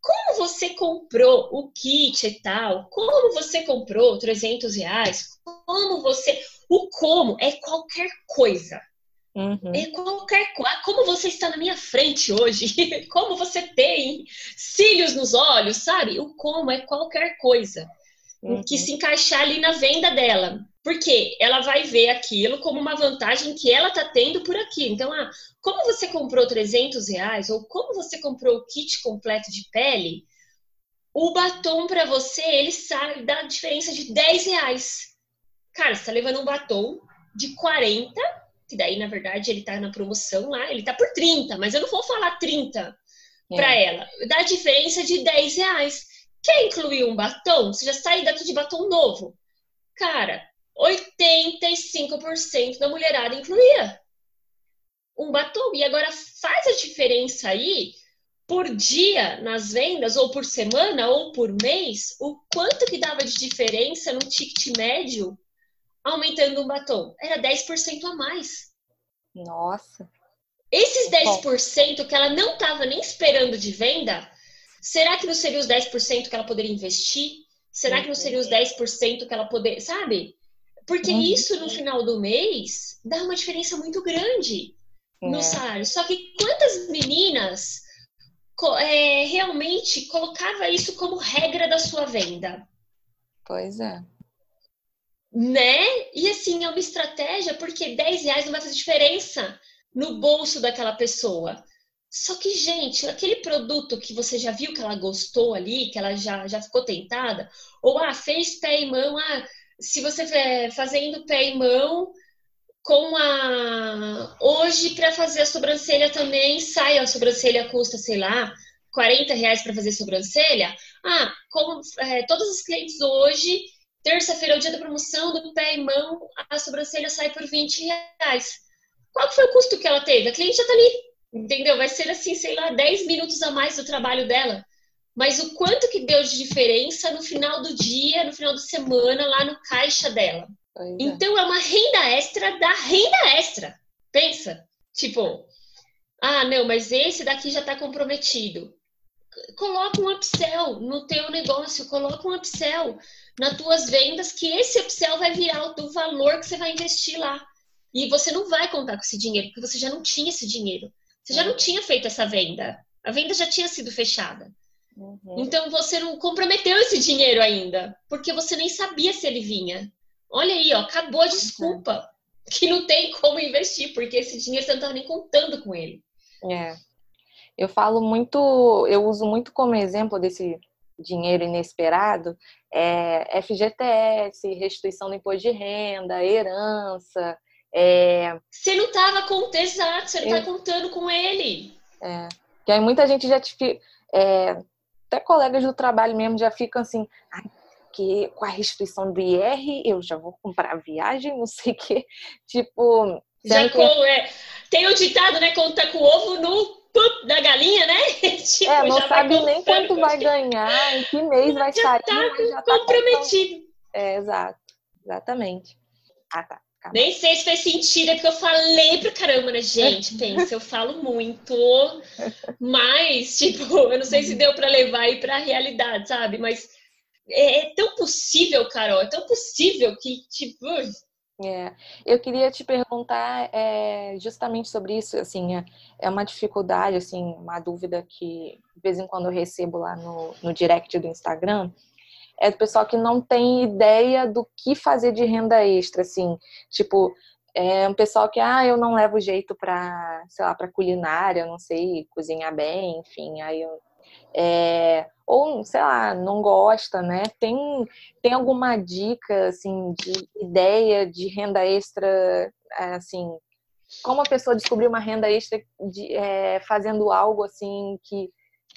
como você comprou o kit e tal, como você comprou 300 reais, como você... O como é qualquer coisa. Uhum. É qualquer coisa. Como você está na minha frente hoje? como você tem cílios nos olhos, sabe? O como é qualquer coisa uhum. que se encaixar ali na venda dela. Porque ela vai ver aquilo como uma vantagem que ela está tendo por aqui. Então, ah, como você comprou 300 reais ou como você comprou o kit completo de pele, o batom para você, ele sai da diferença de 10 reais. Cara, você está levando um batom de 40 que daí, na verdade, ele tá na promoção lá, ele tá por 30, mas eu não vou falar 30 é. para ela. Dá diferença de 10 reais. Quer incluir um batom? Você já sai daqui de batom novo. Cara, 85% da mulherada incluía um batom. E agora faz a diferença aí por dia nas vendas, ou por semana, ou por mês, o quanto que dava de diferença no ticket médio aumentando um batom. Era 10% a mais. Nossa. Esses 10% que ela não estava nem esperando de venda, será que não seria os 10% que ela poderia investir? Será que não seria os 10% que ela poderia, sabe? Porque uhum. isso no final do mês dá uma diferença muito grande no é. salário. Só que quantas meninas é, realmente colocava isso como regra da sua venda? Pois é né? E assim, é uma estratégia porque 10 reais não vai fazer diferença no bolso daquela pessoa. Só que, gente, aquele produto que você já viu que ela gostou ali, que ela já, já ficou tentada, ou ah, fez pé e mão, ah, se você fazendo pé e mão com a. Hoje, para fazer a sobrancelha também, sai, a sobrancelha custa, sei lá, 40 reais para fazer sobrancelha. Ah, como é, todos os clientes hoje Terça-feira é o dia da promoção do pé e mão, a sobrancelha sai por 20 reais. Qual foi o custo que ela teve? A cliente já tá ali, entendeu? Vai ser assim, sei lá, 10 minutos a mais do trabalho dela. Mas o quanto que deu de diferença no final do dia, no final da semana, lá no caixa dela. É. Então é uma renda extra da renda extra. Pensa, tipo, ah, não, mas esse daqui já está comprometido. Coloca um upsell no teu negócio, coloca um upsell nas tuas vendas, que esse upsell vai virar o valor que você vai investir lá. E você não vai contar com esse dinheiro, porque você já não tinha esse dinheiro. Você já não tinha feito essa venda. A venda já tinha sido fechada. Uhum. Então você não comprometeu esse dinheiro ainda, porque você nem sabia se ele vinha. Olha aí, ó, acabou a desculpa uhum. que não tem como investir, porque esse dinheiro você não estava nem contando com ele. É. Eu falo muito, eu uso muito como exemplo desse dinheiro inesperado, é FGTS, restituição do imposto de renda, herança, É... Você não estava contando, exato, você não tá contando com ele. É. Que aí muita gente já te. É, até colegas do trabalho mesmo já ficam assim, que com a restrição do IR eu já vou comprar viagem, não sei o quê. Tipo. Já com, é, tem o ditado, né? Conta com ovo da galinha, né? tipo, é, não sabe nem quanto vai ganhar, em que mês vai já sair. Tá já tá comprometido. É, exato. Exatamente. Ah, tá. Calma. Nem sei se fez sentido, é porque eu falei pra caramba, né? Gente, pensa, eu falo muito, mas, tipo, eu não sei se deu pra levar aí pra realidade, sabe? Mas é, é tão possível, Carol, é tão possível que, tipo. É, eu queria te perguntar é, justamente sobre isso, assim, é, é uma dificuldade, assim, uma dúvida que de vez em quando eu recebo lá no, no direct do Instagram, é do pessoal que não tem ideia do que fazer de renda extra, assim, tipo, é um pessoal que, ah, eu não levo jeito para, sei lá, para culinária, eu não sei cozinhar bem, enfim, aí eu, é, ou, sei lá, não gosta, né? Tem, tem alguma dica, assim, de ideia de renda extra, assim, como a pessoa descobrir uma renda extra de, é, fazendo algo, assim, que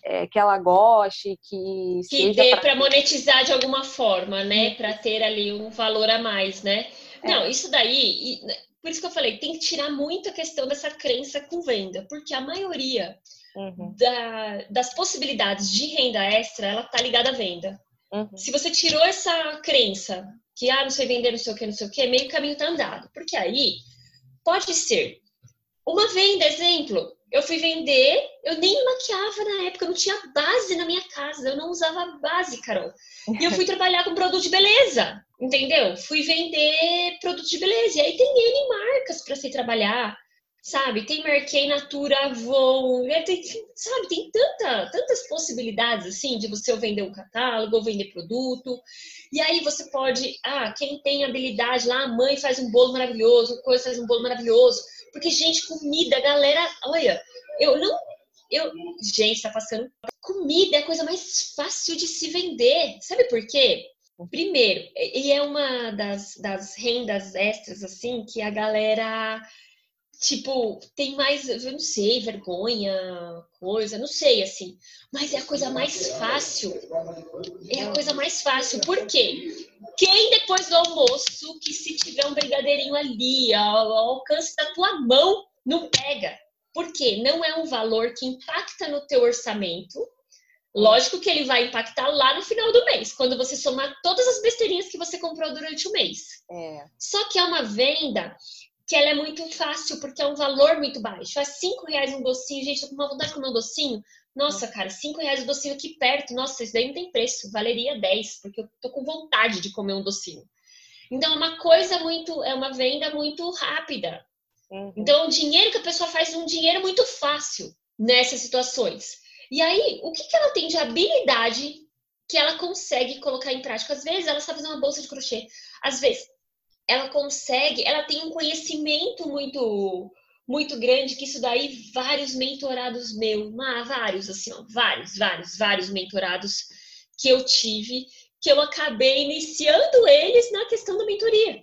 é, que ela goste, que que dê para monetizar de alguma forma, né, para ter ali um valor a mais, né? É. Não, isso daí, por isso que eu falei, tem que tirar muito a questão dessa crença com venda, porque a maioria uhum. da, das possibilidades de renda extra, ela tá ligada à venda. Uhum. Se você tirou essa crença que ah, não sei vender, não sei o que, não sei o que, meio caminho tá andado, porque aí pode ser uma venda, exemplo, eu fui vender, eu nem maquiava na época, eu não tinha base na minha casa, eu não usava base, Carol. E eu fui trabalhar com produto de beleza, entendeu? Fui vender produto de beleza. E aí tem N marcas para se trabalhar, sabe? Tem Marquei, Natura, Avon, é, tem, sabe? Tem tanta, tantas possibilidades, assim, de você vender um catálogo, vender produto. E aí você pode, ah, quem tem habilidade lá, a mãe faz um bolo maravilhoso, coisa faz um bolo maravilhoso porque, gente, comida, galera, olha, eu não. Eu, gente, tá passando. Comida é a coisa mais fácil de se vender. Sabe por quê? Primeiro, e é uma das, das rendas extras, assim, que a galera, tipo, tem mais, eu não sei, vergonha, coisa, não sei, assim. Mas é a coisa mais fácil. É a coisa mais fácil. Por quê? Quem depois do almoço, que se tiver um brigadeirinho ali, ao, alcance da tua mão, não pega? Por quê? Não é um valor que impacta no teu orçamento. Lógico que ele vai impactar lá no final do mês, quando você somar todas as besteirinhas que você comprou durante o mês. É. Só que é uma venda que ela é muito fácil, porque é um valor muito baixo. É cinco reais um docinho, gente, tô com uma vontade de comer um docinho. Nossa, cara, cinco reais o docinho aqui perto. Nossa, isso daí não tem preço. Valeria 10, porque eu tô com vontade de comer um docinho. Então, é uma coisa muito, é uma venda muito rápida. Uhum. Então, o dinheiro que a pessoa faz é um dinheiro muito fácil nessas situações. E aí, o que, que ela tem de habilidade que ela consegue colocar em prática? Às vezes, ela sabe fazer uma bolsa de crochê. Às vezes, ela consegue, ela tem um conhecimento muito muito grande, que isso daí vários mentorados meus, vários assim, ó, vários, vários, vários mentorados que eu tive, que eu acabei iniciando eles na questão da mentoria.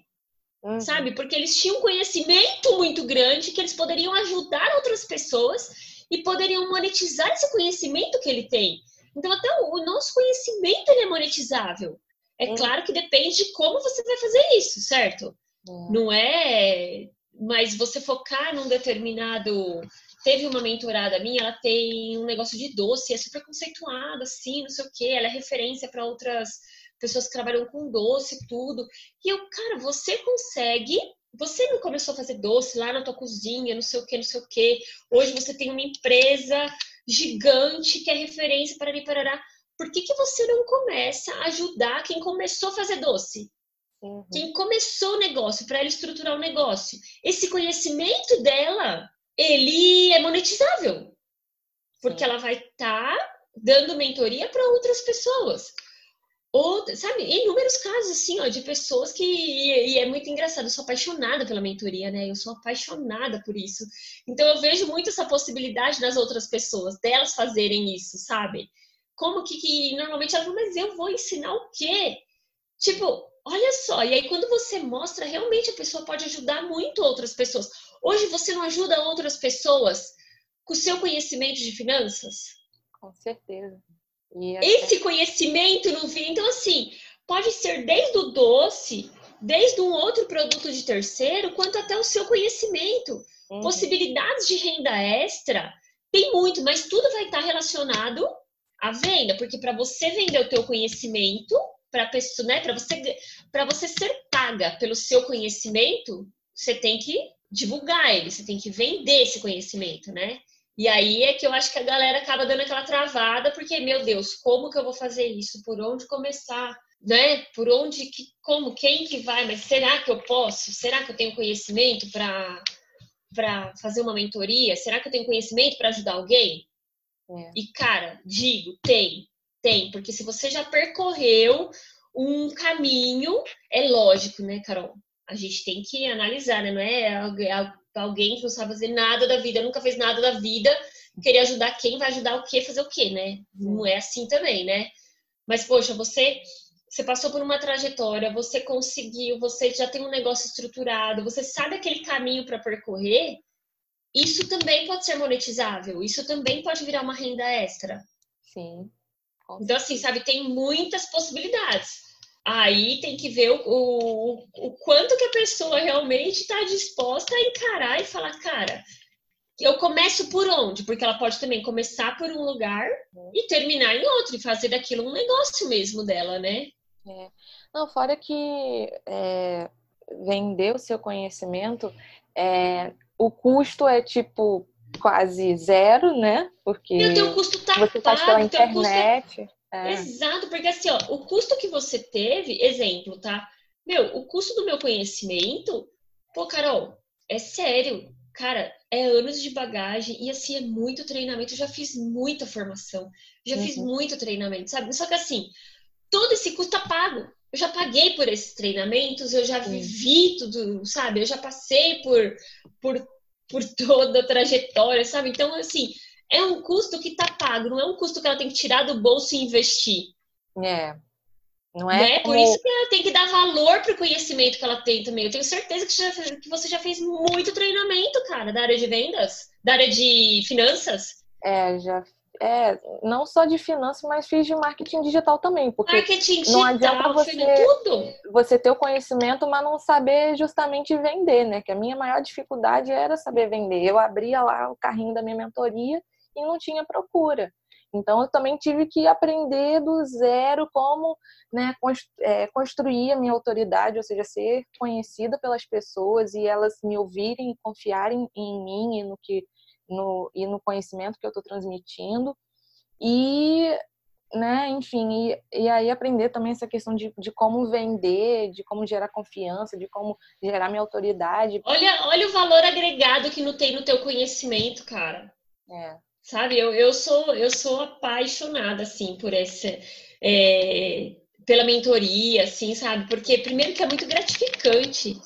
Uhum. Sabe? Porque eles tinham um conhecimento muito grande que eles poderiam ajudar outras pessoas e poderiam monetizar esse conhecimento que ele tem. Então, até o nosso conhecimento é monetizável. É uhum. claro que depende de como você vai fazer isso, certo? Uhum. Não é mas você focar num determinado. Teve uma mentorada minha, ela tem um negócio de doce, é super conceituada, assim, não sei o quê, ela é referência para outras pessoas que trabalham com doce e tudo. E eu, cara, você consegue. Você não começou a fazer doce lá na tua cozinha, não sei o que, não sei o que. Hoje você tem uma empresa gigante que é referência para ali, parará. Por que, que você não começa a ajudar quem começou a fazer doce? Uhum. Quem começou o negócio, para ela estruturar o negócio. Esse conhecimento dela, ele é monetizável. Porque Sim. ela vai estar tá dando mentoria para outras pessoas. Ou, sabe, inúmeros casos, assim, ó, de pessoas que. E é muito engraçado, eu sou apaixonada pela mentoria, né? Eu sou apaixonada por isso. Então, eu vejo muito essa possibilidade nas outras pessoas, delas fazerem isso, sabe? Como que, que normalmente elas falam, mas eu vou ensinar o quê? Tipo, Olha só, e aí quando você mostra, realmente a pessoa pode ajudar muito outras pessoas. Hoje você não ajuda outras pessoas com o seu conhecimento de finanças? Com certeza. Até... Esse conhecimento não vem. Então, assim, pode ser desde o doce, desde um outro produto de terceiro, quanto até o seu conhecimento. Uhum. Possibilidades de renda extra tem muito, mas tudo vai estar relacionado à venda, porque para você vender o teu conhecimento, para pessoa, né, para você para você ser paga pelo seu conhecimento, você tem que divulgar ele, você tem que vender esse conhecimento, né? E aí é que eu acho que a galera acaba dando aquela travada, porque, meu Deus, como que eu vou fazer isso? Por onde começar? Né? Por onde, que, como, quem que vai? Mas será que eu posso? Será que eu tenho conhecimento para para fazer uma mentoria? Será que eu tenho conhecimento para ajudar alguém? É. E cara, digo, tem, tem, porque se você já percorreu um caminho, é lógico, né, Carol? A gente tem que analisar, né? Não é alguém que não sabe fazer nada da vida, nunca fez nada da vida, querer ajudar quem vai ajudar o quê, fazer o quê, né? Não é assim também, né? Mas, poxa, você você passou por uma trajetória, você conseguiu, você já tem um negócio estruturado, você sabe aquele caminho para percorrer, isso também pode ser monetizável, isso também pode virar uma renda extra. Sim. Então, assim, sabe, tem muitas possibilidades. Aí tem que ver o, o, o quanto que a pessoa realmente está disposta a encarar e falar, cara, eu começo por onde? Porque ela pode também começar por um lugar e terminar em outro e fazer daquilo um negócio mesmo dela, né? É. Não, fora que é, vender o seu conhecimento, é, o custo é tipo quase zero, né? Porque e o teu custo tá você faz pela internet. É... Exato, porque assim, ó, o custo que você teve, exemplo, tá? Meu, o custo do meu conhecimento, pô, Carol, é sério cara, é anos de bagagem e assim é muito treinamento. Eu já fiz muita formação, já uhum. fiz muito treinamento, sabe? Só que assim, todo esse custo tá pago. Eu já paguei por esses treinamentos, eu já vivi tudo, sabe? Eu já passei por, por, por toda a trajetória, sabe? Então, assim, é um custo que tá pago, não é um custo que ela tem que tirar do bolso e investir. É. Não é? Né? Como... Por isso que ela tem que dar valor pro conhecimento que ela tem também. Eu tenho certeza que, já, que você já fez muito treinamento, cara, da área de vendas, da área de finanças. É, já. É, não só de finanças, mas fiz de marketing digital também. Porque marketing digital, não adianta você, tudo. você ter o conhecimento, mas não saber justamente vender, né? Que a minha maior dificuldade era saber vender. Eu abria lá o carrinho da minha mentoria e não tinha procura. Então, eu também tive que aprender do zero como né, é, construir a minha autoridade, ou seja, ser conhecida pelas pessoas e elas me ouvirem e confiarem em mim e no, que, no, e no conhecimento que eu estou transmitindo. E, né, enfim, e, e, aí aprender também essa questão de, de como vender, de como gerar confiança, de como gerar minha autoridade. Olha, olha o valor agregado que não tem no teu conhecimento, cara. É. Sabe, eu, eu sou eu sou apaixonada assim por essa é, pela mentoria, assim, sabe? Porque primeiro que é muito gratificante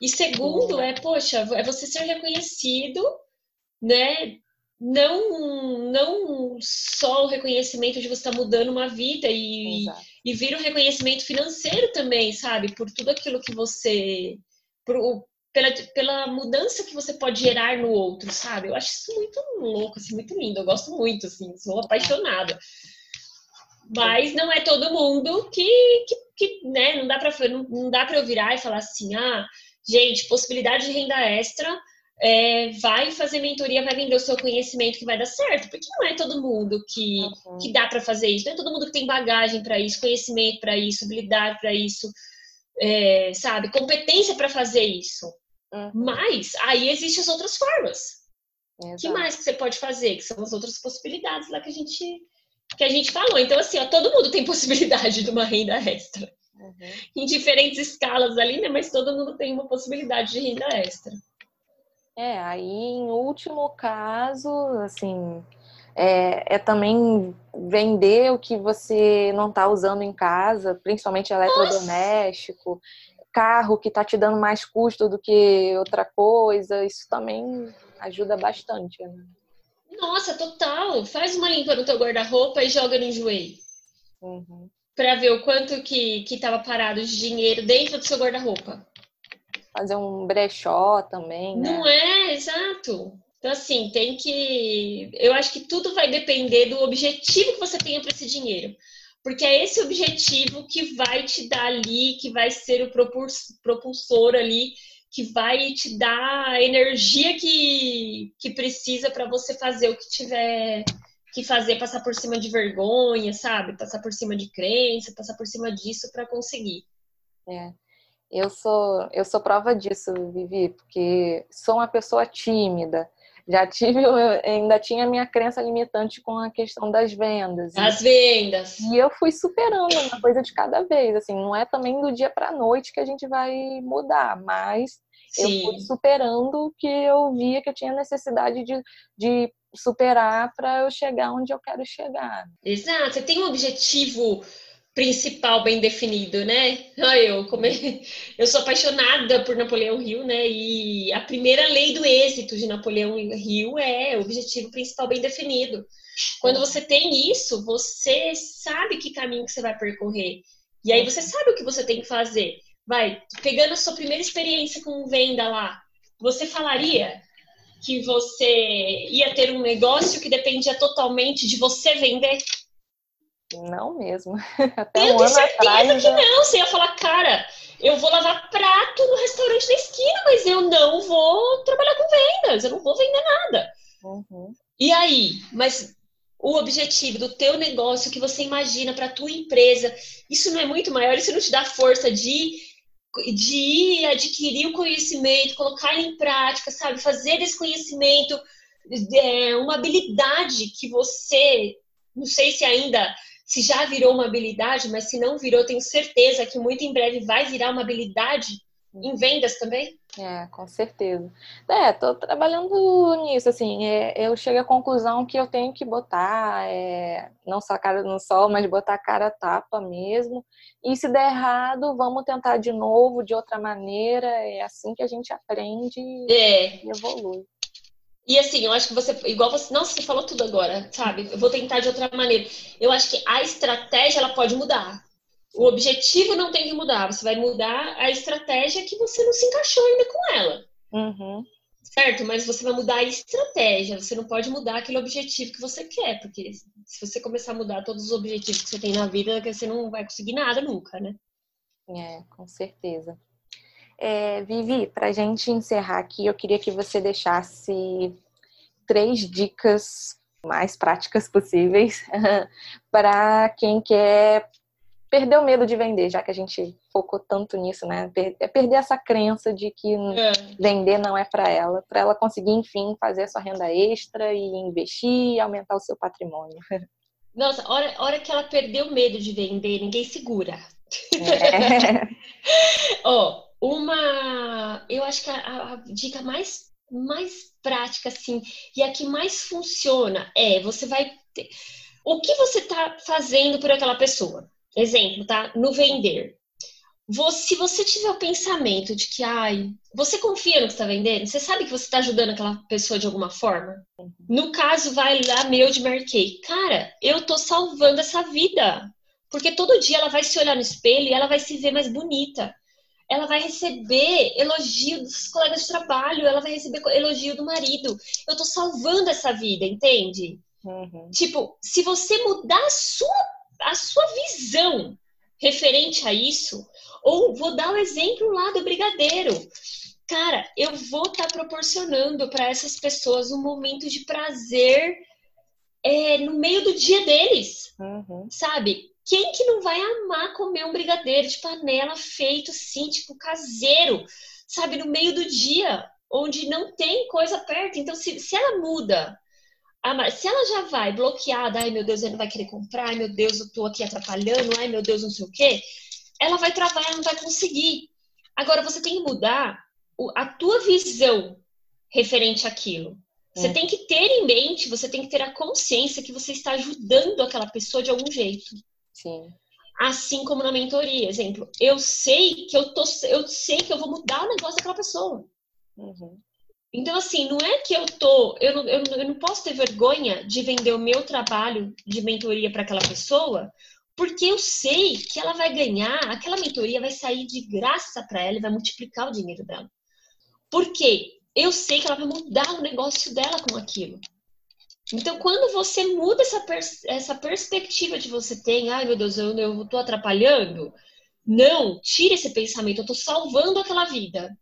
e segundo é, poxa, é você ser reconhecido, né? Não não só o reconhecimento de você estar tá mudando uma vida e, e vir o reconhecimento financeiro também, sabe? Por tudo aquilo que você por, pela, pela mudança que você pode gerar no outro, sabe? Eu acho isso muito louco, assim, muito lindo. Eu gosto muito, assim, sou apaixonada. Mas não é todo mundo que, que, que né, não dá para não, não dá para eu virar e falar assim, ah, gente, possibilidade de renda extra, é, vai fazer mentoria, vai vender o seu conhecimento que vai dar certo, porque não é todo mundo que, uhum. que dá para fazer isso, não é todo mundo que tem bagagem para isso, conhecimento para isso, habilidade para isso, é, sabe, competência para fazer isso. Uhum. Mas aí existem as outras formas. O que mais que você pode fazer? Que são as outras possibilidades lá que a gente que a gente falou. Então, assim, ó, todo mundo tem possibilidade de uma renda extra. Uhum. Em diferentes escalas ali, né? Mas todo mundo tem uma possibilidade de renda extra. É, aí em último caso, assim, é, é também vender o que você não está usando em casa, principalmente eletrodoméstico. Carro que está te dando mais custo do que outra coisa, isso também ajuda bastante. Né? Nossa, total! Faz uma limpa no teu guarda-roupa e joga no joelho. Uhum. para ver o quanto que estava parado de dinheiro dentro do seu guarda-roupa. Fazer um brechó também, né? Não é, exato. Então, assim, tem que. Eu acho que tudo vai depender do objetivo que você tenha para esse dinheiro. Porque é esse objetivo que vai te dar ali, que vai ser o propulsor ali, que vai te dar a energia que, que precisa para você fazer o que tiver que fazer, passar por cima de vergonha, sabe? Passar por cima de crença, passar por cima disso para conseguir. É. Eu sou, eu sou prova disso, Vivi, porque sou uma pessoa tímida já tive, ainda tinha minha crença limitante com a questão das vendas. As vendas. E eu fui superando uma coisa de cada vez, assim, não é também do dia para noite que a gente vai mudar, mas Sim. eu fui superando que eu via que eu tinha necessidade de, de superar para eu chegar onde eu quero chegar. Exato, você tem um objetivo principal bem definido, né? Ah, eu, como eu sou apaixonada por Napoleão Hill, né? E a primeira lei do êxito de Napoleão Hill é o objetivo principal bem definido. Quando você tem isso, você sabe que caminho que você vai percorrer. E aí você sabe o que você tem que fazer. Vai, pegando a sua primeira experiência com venda lá, você falaria que você ia ter um negócio que dependia totalmente de você vender? Não mesmo. Até eu um tenho certeza atrás, que já... não. Você ia falar, cara, eu vou lavar prato no restaurante da esquina, mas eu não vou trabalhar com vendas, eu não vou vender nada. Uhum. E aí? Mas o objetivo do teu negócio que você imagina para tua empresa, isso não é muito maior? Isso não te dá força de, de adquirir o conhecimento, colocar ele em prática, sabe? Fazer desse conhecimento é, uma habilidade que você, não sei se ainda se já virou uma habilidade, mas se não virou, tenho certeza que muito em breve vai virar uma habilidade em vendas também? É, com certeza. É, tô trabalhando nisso, assim, é, eu chego à conclusão que eu tenho que botar, é, não só a cara no sol, mas botar a cara a tapa mesmo. E se der errado, vamos tentar de novo, de outra maneira. É assim que a gente aprende é. e evolui. E assim, eu acho que você, igual você, não, você falou tudo agora, sabe? Eu vou tentar de outra maneira. Eu acho que a estratégia ela pode mudar. O objetivo não tem que mudar. Você vai mudar a estratégia que você não se encaixou ainda com ela. Uhum. Certo? Mas você vai mudar a estratégia. Você não pode mudar aquele objetivo que você quer, porque se você começar a mudar todos os objetivos que você tem na vida, você não vai conseguir nada nunca, né? É, com certeza. É, Vivi, para a gente encerrar aqui, eu queria que você deixasse três dicas mais práticas possíveis para quem quer perder o medo de vender, já que a gente focou tanto nisso, né? É perder essa crença de que é. vender não é para ela, para ela conseguir, enfim, fazer a sua renda extra e investir e aumentar o seu patrimônio. Nossa, hora, hora que ela perdeu o medo de vender, ninguém segura. É. oh, uma. Eu acho que a, a dica mais, mais prática, assim, e a que mais funciona é você vai. Ter, o que você está fazendo por aquela pessoa? Exemplo, tá? No vender. Você, se você tiver o pensamento de que, ai, você confia no que está vendendo, você sabe que você está ajudando aquela pessoa de alguma forma. No caso, vai lá, meu de marquei. Cara, eu tô salvando essa vida. Porque todo dia ela vai se olhar no espelho e ela vai se ver mais bonita ela vai receber elogio dos colegas de trabalho, ela vai receber elogio do marido. Eu tô salvando essa vida, entende? Uhum. Tipo, se você mudar a sua, a sua visão referente a isso, ou vou dar o um exemplo lá do brigadeiro. Cara, eu vou estar tá proporcionando para essas pessoas um momento de prazer é, no meio do dia deles, uhum. sabe? Quem que não vai amar comer um brigadeiro de panela feito assim, tipo caseiro, sabe, no meio do dia, onde não tem coisa perto? Então, se, se ela muda, se ela já vai bloqueada, ai meu Deus, ele não vai querer comprar, ai meu Deus, eu tô aqui atrapalhando, ai meu Deus, não sei o quê, ela vai travar, ela não vai conseguir. Agora, você tem que mudar a tua visão referente àquilo. Você é. tem que ter em mente, você tem que ter a consciência que você está ajudando aquela pessoa de algum jeito. Sim. Assim como na mentoria, exemplo, eu sei que eu tô, eu sei que eu vou mudar o negócio daquela pessoa. Uhum. Então, assim, não é que eu tô. Eu não, eu, eu não posso ter vergonha de vender o meu trabalho de mentoria para aquela pessoa, Porque eu sei que ela vai ganhar, aquela mentoria vai sair de graça para ela e vai multiplicar o dinheiro dela. Por quê? Eu sei que ela vai mudar o negócio dela com aquilo. Então, quando você muda essa, pers essa perspectiva de você tem, ai meu Deus, eu, eu tô atrapalhando. Não, tire esse pensamento, eu tô salvando aquela vida.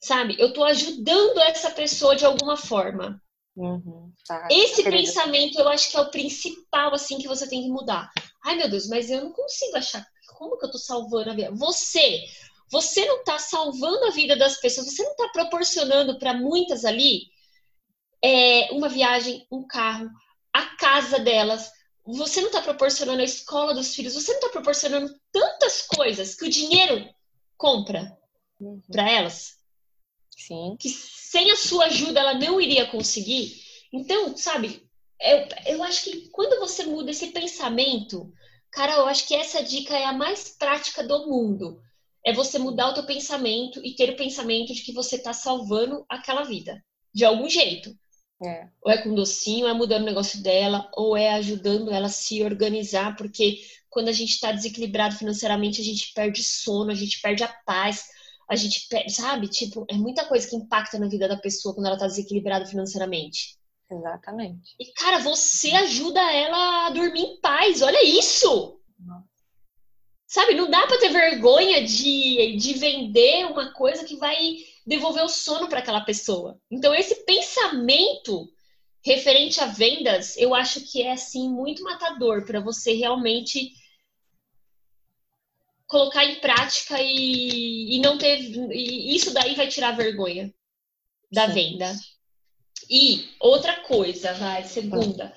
Sabe? Eu tô ajudando essa pessoa de alguma forma. Uhum, tá, esse pensamento eu acho que é o principal, assim, que você tem que mudar. Ai meu Deus, mas eu não consigo achar. Como que eu tô salvando a vida? Você! Você não tá salvando a vida das pessoas, você não tá proporcionando para muitas ali é, uma viagem, um carro, a casa delas. Você não está proporcionando a escola dos filhos, você não está proporcionando tantas coisas que o dinheiro compra uhum. para elas. Sim. Que sem a sua ajuda ela não iria conseguir. Então, sabe, eu, eu acho que quando você muda esse pensamento, cara, eu acho que essa dica é a mais prática do mundo. É você mudar o teu pensamento e ter o pensamento de que você está salvando aquela vida. De algum jeito. É. Ou é com docinho, ou é mudando o negócio dela, ou é ajudando ela a se organizar, porque quando a gente está desequilibrado financeiramente, a gente perde sono, a gente perde a paz, a gente perde, sabe? Tipo, é muita coisa que impacta na vida da pessoa quando ela está desequilibrada financeiramente. Exatamente. E, cara, você ajuda ela a dormir em paz, olha isso! Nossa. Sabe, não dá para ter vergonha de, de vender uma coisa que vai devolver o sono para aquela pessoa. Então, esse pensamento referente a vendas, eu acho que é assim muito matador para você realmente colocar em prática e, e não ter. E isso daí vai tirar a vergonha da Sim. venda. E outra coisa, vai, segunda.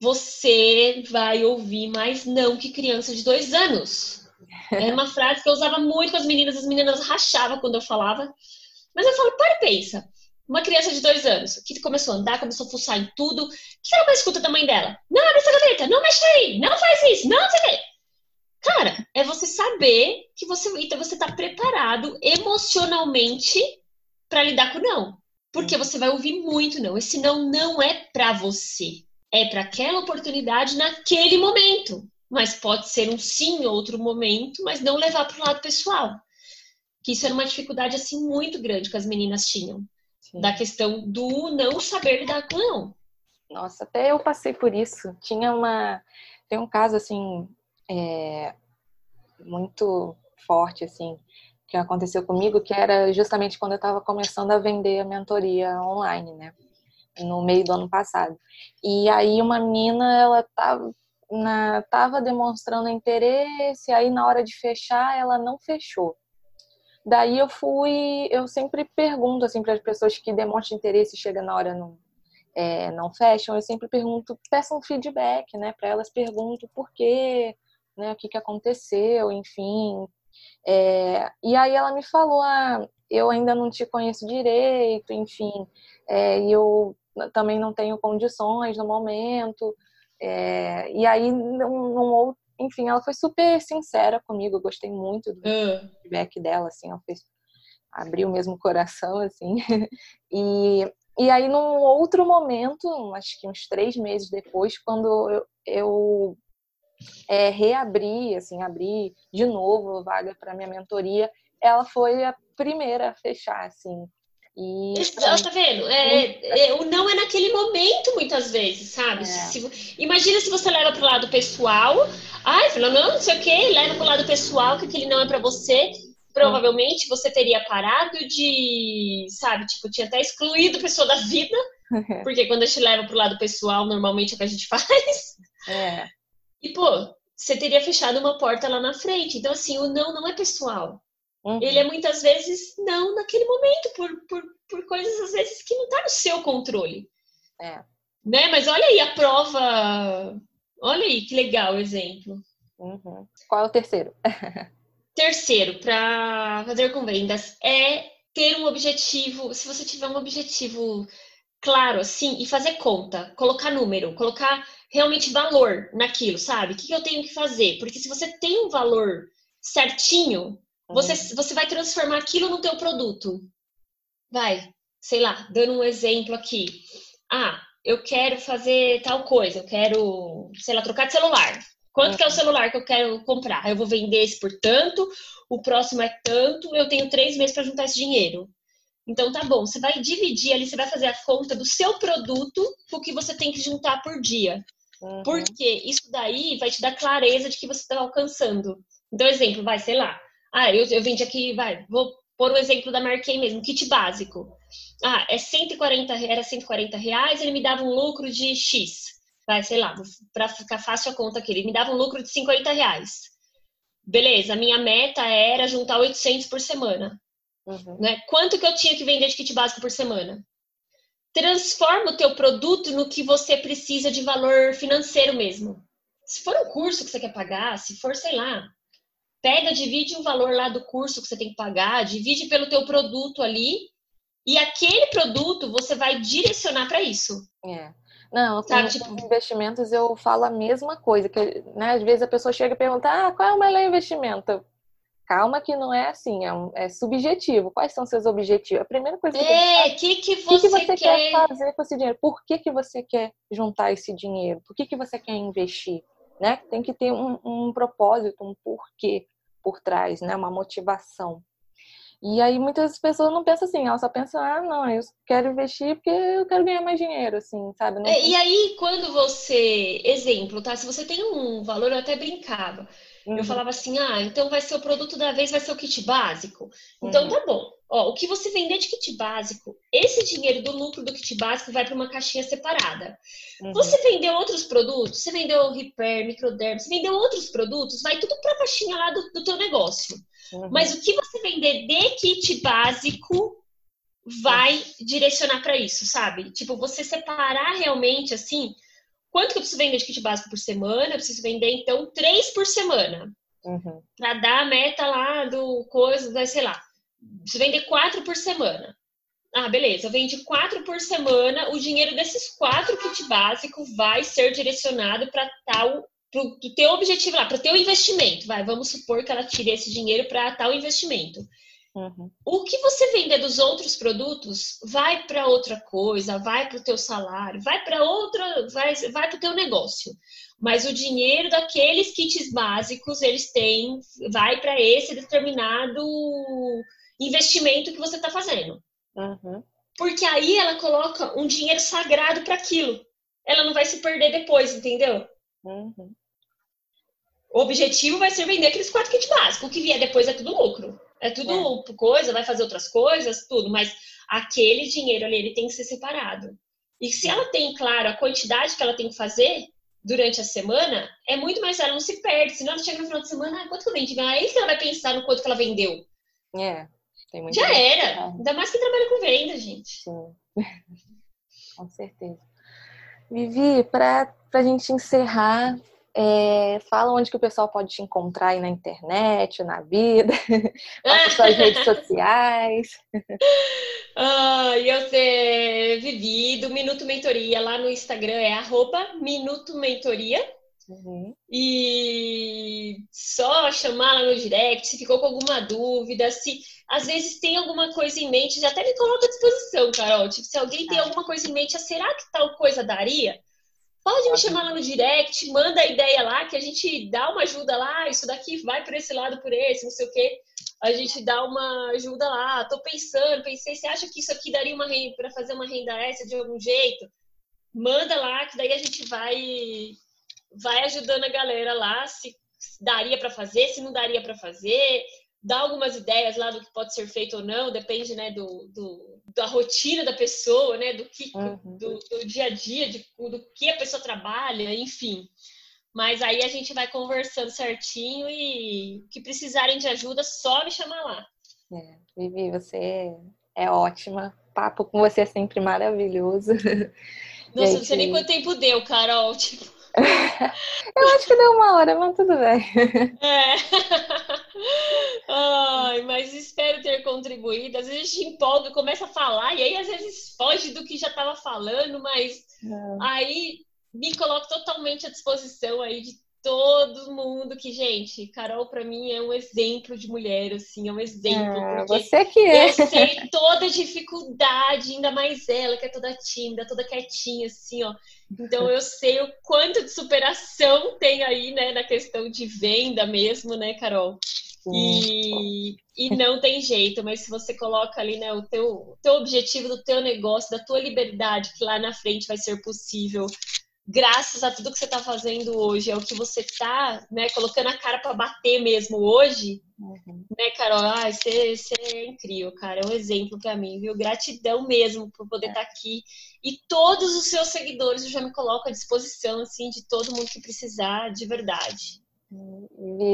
Você vai ouvir mais não que criança de dois anos. É uma frase que eu usava muito com as meninas, as meninas rachavam quando eu falava. Mas eu falo, para e pensa. Uma criança de dois anos, que começou a andar, começou a fuçar em tudo, o que ela mais escuta da mãe dela? Não abre essa gaveta, não mexe aí, não faz isso, não sei o quê. Cara, é você saber que você então você tá preparado emocionalmente para lidar com o não. Porque você vai ouvir muito não. Esse não não é para você. É para aquela oportunidade naquele momento mas pode ser um sim em outro momento, mas não levar para o lado pessoal. Que isso era uma dificuldade assim muito grande que as meninas tinham, sim. da questão do não saber lidar com não. Nossa, até eu passei por isso. Tinha uma, tem um caso assim é, muito forte assim que aconteceu comigo, que era justamente quando eu estava começando a vender a mentoria online, né? No meio do ano passado. E aí uma menina, ela tava estava demonstrando interesse, aí na hora de fechar ela não fechou. Daí eu fui, eu sempre pergunto assim para as pessoas que demonstram interesse e chega na hora não é, não fecham, eu sempre pergunto, peçam um feedback, né? Para elas pergunto por quê, né? O que que aconteceu, enfim. É, e aí ela me falou, ah, eu ainda não te conheço direito, enfim, é, eu também não tenho condições no momento. É, e aí, num, num, enfim, ela foi super sincera comigo, eu gostei muito do uh. feedback dela, assim, ela fez, abriu mesmo o coração, assim. e, e aí, num outro momento, acho que uns três meses depois, quando eu, eu é, reabri, assim, abri de novo a vaga para minha mentoria, ela foi a primeira a fechar, assim. E, tá vendo? É, é, o não é naquele momento, muitas vezes, sabe? É. Se, imagina se você leva pro lado pessoal. Ai, fala, não, não sei o quê, leva pro lado pessoal que aquele não é para você. Provavelmente você teria parado de, sabe, tipo, tinha até excluído a pessoa da vida. Porque quando a gente leva pro lado pessoal, normalmente é o que a gente faz. É. E, pô, você teria fechado uma porta lá na frente. Então, assim, o não não é pessoal. Uhum. Ele é muitas vezes não naquele momento, por, por, por coisas às vezes que não está no seu controle. É. Né? Mas olha aí a prova. Olha aí que legal o exemplo. Uhum. Qual é o terceiro? terceiro, para fazer com vendas, é ter um objetivo. Se você tiver um objetivo claro assim e fazer conta, colocar número, colocar realmente valor naquilo, sabe? O que eu tenho que fazer? Porque se você tem um valor certinho, você, uhum. você vai transformar aquilo no teu produto. Vai, sei lá, dando um exemplo aqui. Ah, eu quero fazer tal coisa, eu quero, sei lá, trocar de celular. Quanto que é o celular que eu quero comprar? Eu vou vender esse por tanto, o próximo é tanto, eu tenho três meses para juntar esse dinheiro. Então tá bom, você vai dividir ali, você vai fazer a conta do seu produto o que você tem que juntar por dia. Uhum. Porque isso daí vai te dar clareza de que você está alcançando. Então, exemplo, vai, sei lá. Ah, eu, eu vendi aqui, vai, vou pôr o exemplo da Marquei mesmo, kit básico. Ah, é 140, era 140 reais, ele me dava um lucro de X vai, sei lá, para ficar fácil a conta aqui, ele me dava um lucro de 50 reais. Beleza, a minha meta era juntar 800 por semana. Uhum. Né? Quanto que eu tinha que vender de kit básico por semana? Transforma o teu produto no que você precisa de valor financeiro mesmo. Se for um curso que você quer pagar, se for, sei lá, pega, divide o valor lá do curso que você tem que pagar, divide pelo teu produto ali, e aquele produto você vai direcionar para isso. É. Não, Sabe, com, tipo... investimentos eu falo a mesma coisa, que né, às vezes a pessoa chega e pergunta, ah, qual é o melhor investimento? Calma que não é assim, é, um, é subjetivo. Quais são seus objetivos? A primeira coisa que é, o que, que, você, que você quer... quer... fazer com esse dinheiro? Por que, que você quer juntar esse dinheiro? Por que, que você quer investir? Né? Tem que ter um, um propósito, um porquê por trás, né? uma motivação. E aí muitas pessoas não pensam assim, elas só pensam, ah, não, eu quero investir porque eu quero ganhar mais dinheiro, assim, sabe? É, e aí, quando você, exemplo, tá? Se você tem um valor, eu até brincava. Uhum. Eu falava assim, ah, então vai ser o produto da vez, vai ser o kit básico. Então uhum. tá bom. Ó, o que você vender de kit básico, esse dinheiro do lucro do kit básico vai para uma caixinha separada. Uhum. Você vendeu outros produtos, você vendeu repair, microderm, você vendeu outros produtos, vai tudo para a caixinha lá do, do teu negócio. Uhum. Mas o que você vender de kit básico vai uhum. direcionar para isso, sabe? Tipo, você separar realmente assim, quanto que eu preciso vender de kit básico por semana? Eu preciso vender, então, três por semana. Uhum. Para dar a meta lá do coisa, sei lá. Preciso vender quatro por semana. Ah, beleza, eu vendi quatro por semana. O dinheiro desses quatro kit básico vai ser direcionado para tal para o teu objetivo lá, para o teu investimento. Vai, vamos supor que ela tire esse dinheiro para tal investimento. Uhum. O que você vender dos outros produtos vai para outra coisa, vai para o teu salário, vai para outra, vai, vai para o teu negócio. Mas o dinheiro daqueles kits básicos, eles têm, vai para esse determinado investimento que você está fazendo. Uhum. Porque aí ela coloca um dinheiro sagrado para aquilo. Ela não vai se perder depois, entendeu? Uhum. O objetivo vai ser vender aqueles quatro kits básicos. O que vier depois é tudo lucro. É tudo é. coisa, vai fazer outras coisas, tudo. Mas aquele dinheiro ali, ele tem que ser separado. E se ela tem, claro, a quantidade que ela tem que fazer durante a semana, é muito mais ela não se perde. Senão ela chega no final de semana, ah, quanto que eu vendi? Aí que ela vai pensar no quanto que ela vendeu. É. Já era. Ainda mais que trabalha com venda, gente. Sim. com certeza. Vivi, para a gente encerrar, é, fala onde que o pessoal pode te encontrar aí na internet, na vida, as suas redes sociais. Ah, eu sei, Vivi do Minuto Mentoria lá no Instagram é arroba Minuto Mentoria. Uhum. E só chamar lá no direct se ficou com alguma dúvida, se às vezes tem alguma coisa em mente, já até me coloca à disposição, Carol. Tipo, se alguém tem tá. alguma coisa em mente, ah, será que tal coisa daria? Pode me chamar lá no direct, manda a ideia lá, que a gente dá uma ajuda lá, isso daqui vai por esse lado, por esse, não sei o quê. A gente dá uma ajuda lá. Tô pensando, pensei, você acha que isso aqui daria uma para fazer uma renda extra de algum jeito? Manda lá, que daí a gente vai vai ajudando a galera lá, se daria para fazer, se não daria para fazer, dá algumas ideias lá do que pode ser feito ou não, depende, né, do, do da rotina da pessoa, né, do que uhum. do, do, dia a dia, de, do que a pessoa trabalha, enfim. Mas aí a gente vai conversando certinho e que precisarem de ajuda, só me chamar lá. É, Vivi, você é ótima. Papo com você é sempre maravilhoso. Nossa, não sei nem quanto tempo deu, Carol. Tipo... Eu acho que deu uma hora, mas tudo bem. É. Ai, mas espero ter contribuído. Às vezes a gente empolga, começa a falar, e aí às vezes foge do que já estava falando, mas é. aí me coloco totalmente à disposição aí de todo mundo que, gente, Carol para mim é um exemplo de mulher, assim, é um exemplo. Ah, você que é. Eu sei toda dificuldade, ainda mais ela, que é toda tímida, toda quietinha, assim, ó. Então eu sei o quanto de superação tem aí, né, na questão de venda mesmo, né, Carol? E, e não tem jeito, mas se você coloca ali né, o teu, teu objetivo do teu negócio, da tua liberdade, que lá na frente vai ser possível, graças a tudo que você está fazendo hoje, é o que você está né, colocando a cara para bater mesmo hoje, uhum. né, Carol? Ah, você, você é incrível, cara. É um exemplo para mim, viu? Gratidão mesmo por poder estar é. tá aqui. E todos os seus seguidores eu já me coloco à disposição, assim, de todo mundo que precisar, de verdade.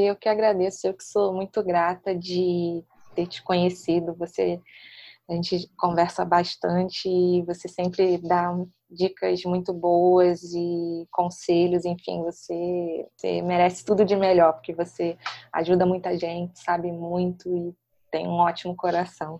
Eu que agradeço, eu que sou muito grata de ter te conhecido. Você, a gente conversa bastante e você sempre dá dicas muito boas e conselhos, enfim, você, você merece tudo de melhor, porque você ajuda muita gente, sabe muito e tem um ótimo coração.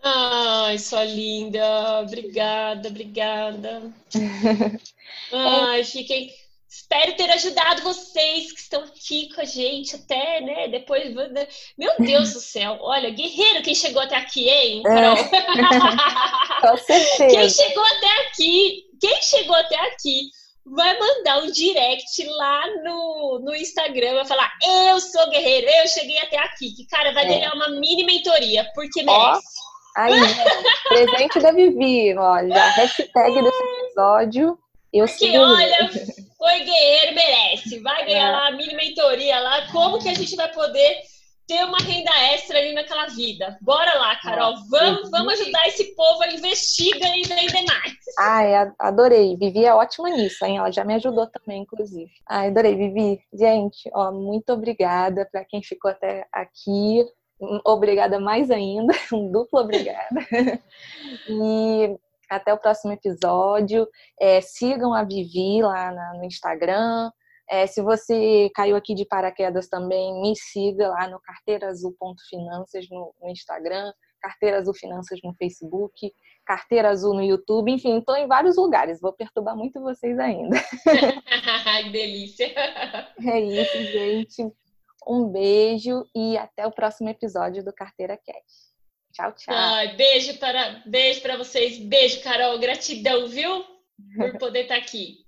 Ai, sua linda, obrigada, obrigada. Ai, fiquem Espero ter ajudado vocês que estão aqui com a gente até, né? Depois. Né? Meu Deus do céu! Olha, guerreiro quem chegou até aqui, hein, é. Com certeza. Quem chegou até aqui, quem chegou até aqui vai mandar um direct lá no, no Instagram, vai falar: Eu sou guerreiro, eu cheguei até aqui. Que, cara, vai é. ganhar uma mini mentoria, porque merece. Aí, presente da Vivi, olha, hashtag desse episódio. Eu porque, olha, foi guerreiro, merece. Vai ganhar é. lá a mini mentoria lá. Como que a gente vai poder ter uma renda extra ali naquela vida? Bora lá, Carol. Vamos, vamos ajudar esse povo a investir e vender mais. Ai, adorei. Vivi é ótima nisso, hein? Ela já me ajudou também, inclusive. Ai, adorei, Vivi. Gente, ó, muito obrigada para quem ficou até aqui. Obrigada mais ainda, um duplo obrigada. E até o próximo episódio. É, sigam a Vivi lá na, no Instagram. É, se você caiu aqui de paraquedas também, me siga lá no carteiraazul.finanças no, no Instagram, Carteira Azul Finanças no Facebook, Carteira Azul no YouTube, enfim, estou em vários lugares. Vou perturbar muito vocês ainda. que delícia! É isso, gente. Um beijo e até o próximo episódio do Carteira Cash. Tchau, tchau. Beijo para, beijo para vocês. Beijo, Carol. Gratidão, viu? Por poder estar aqui.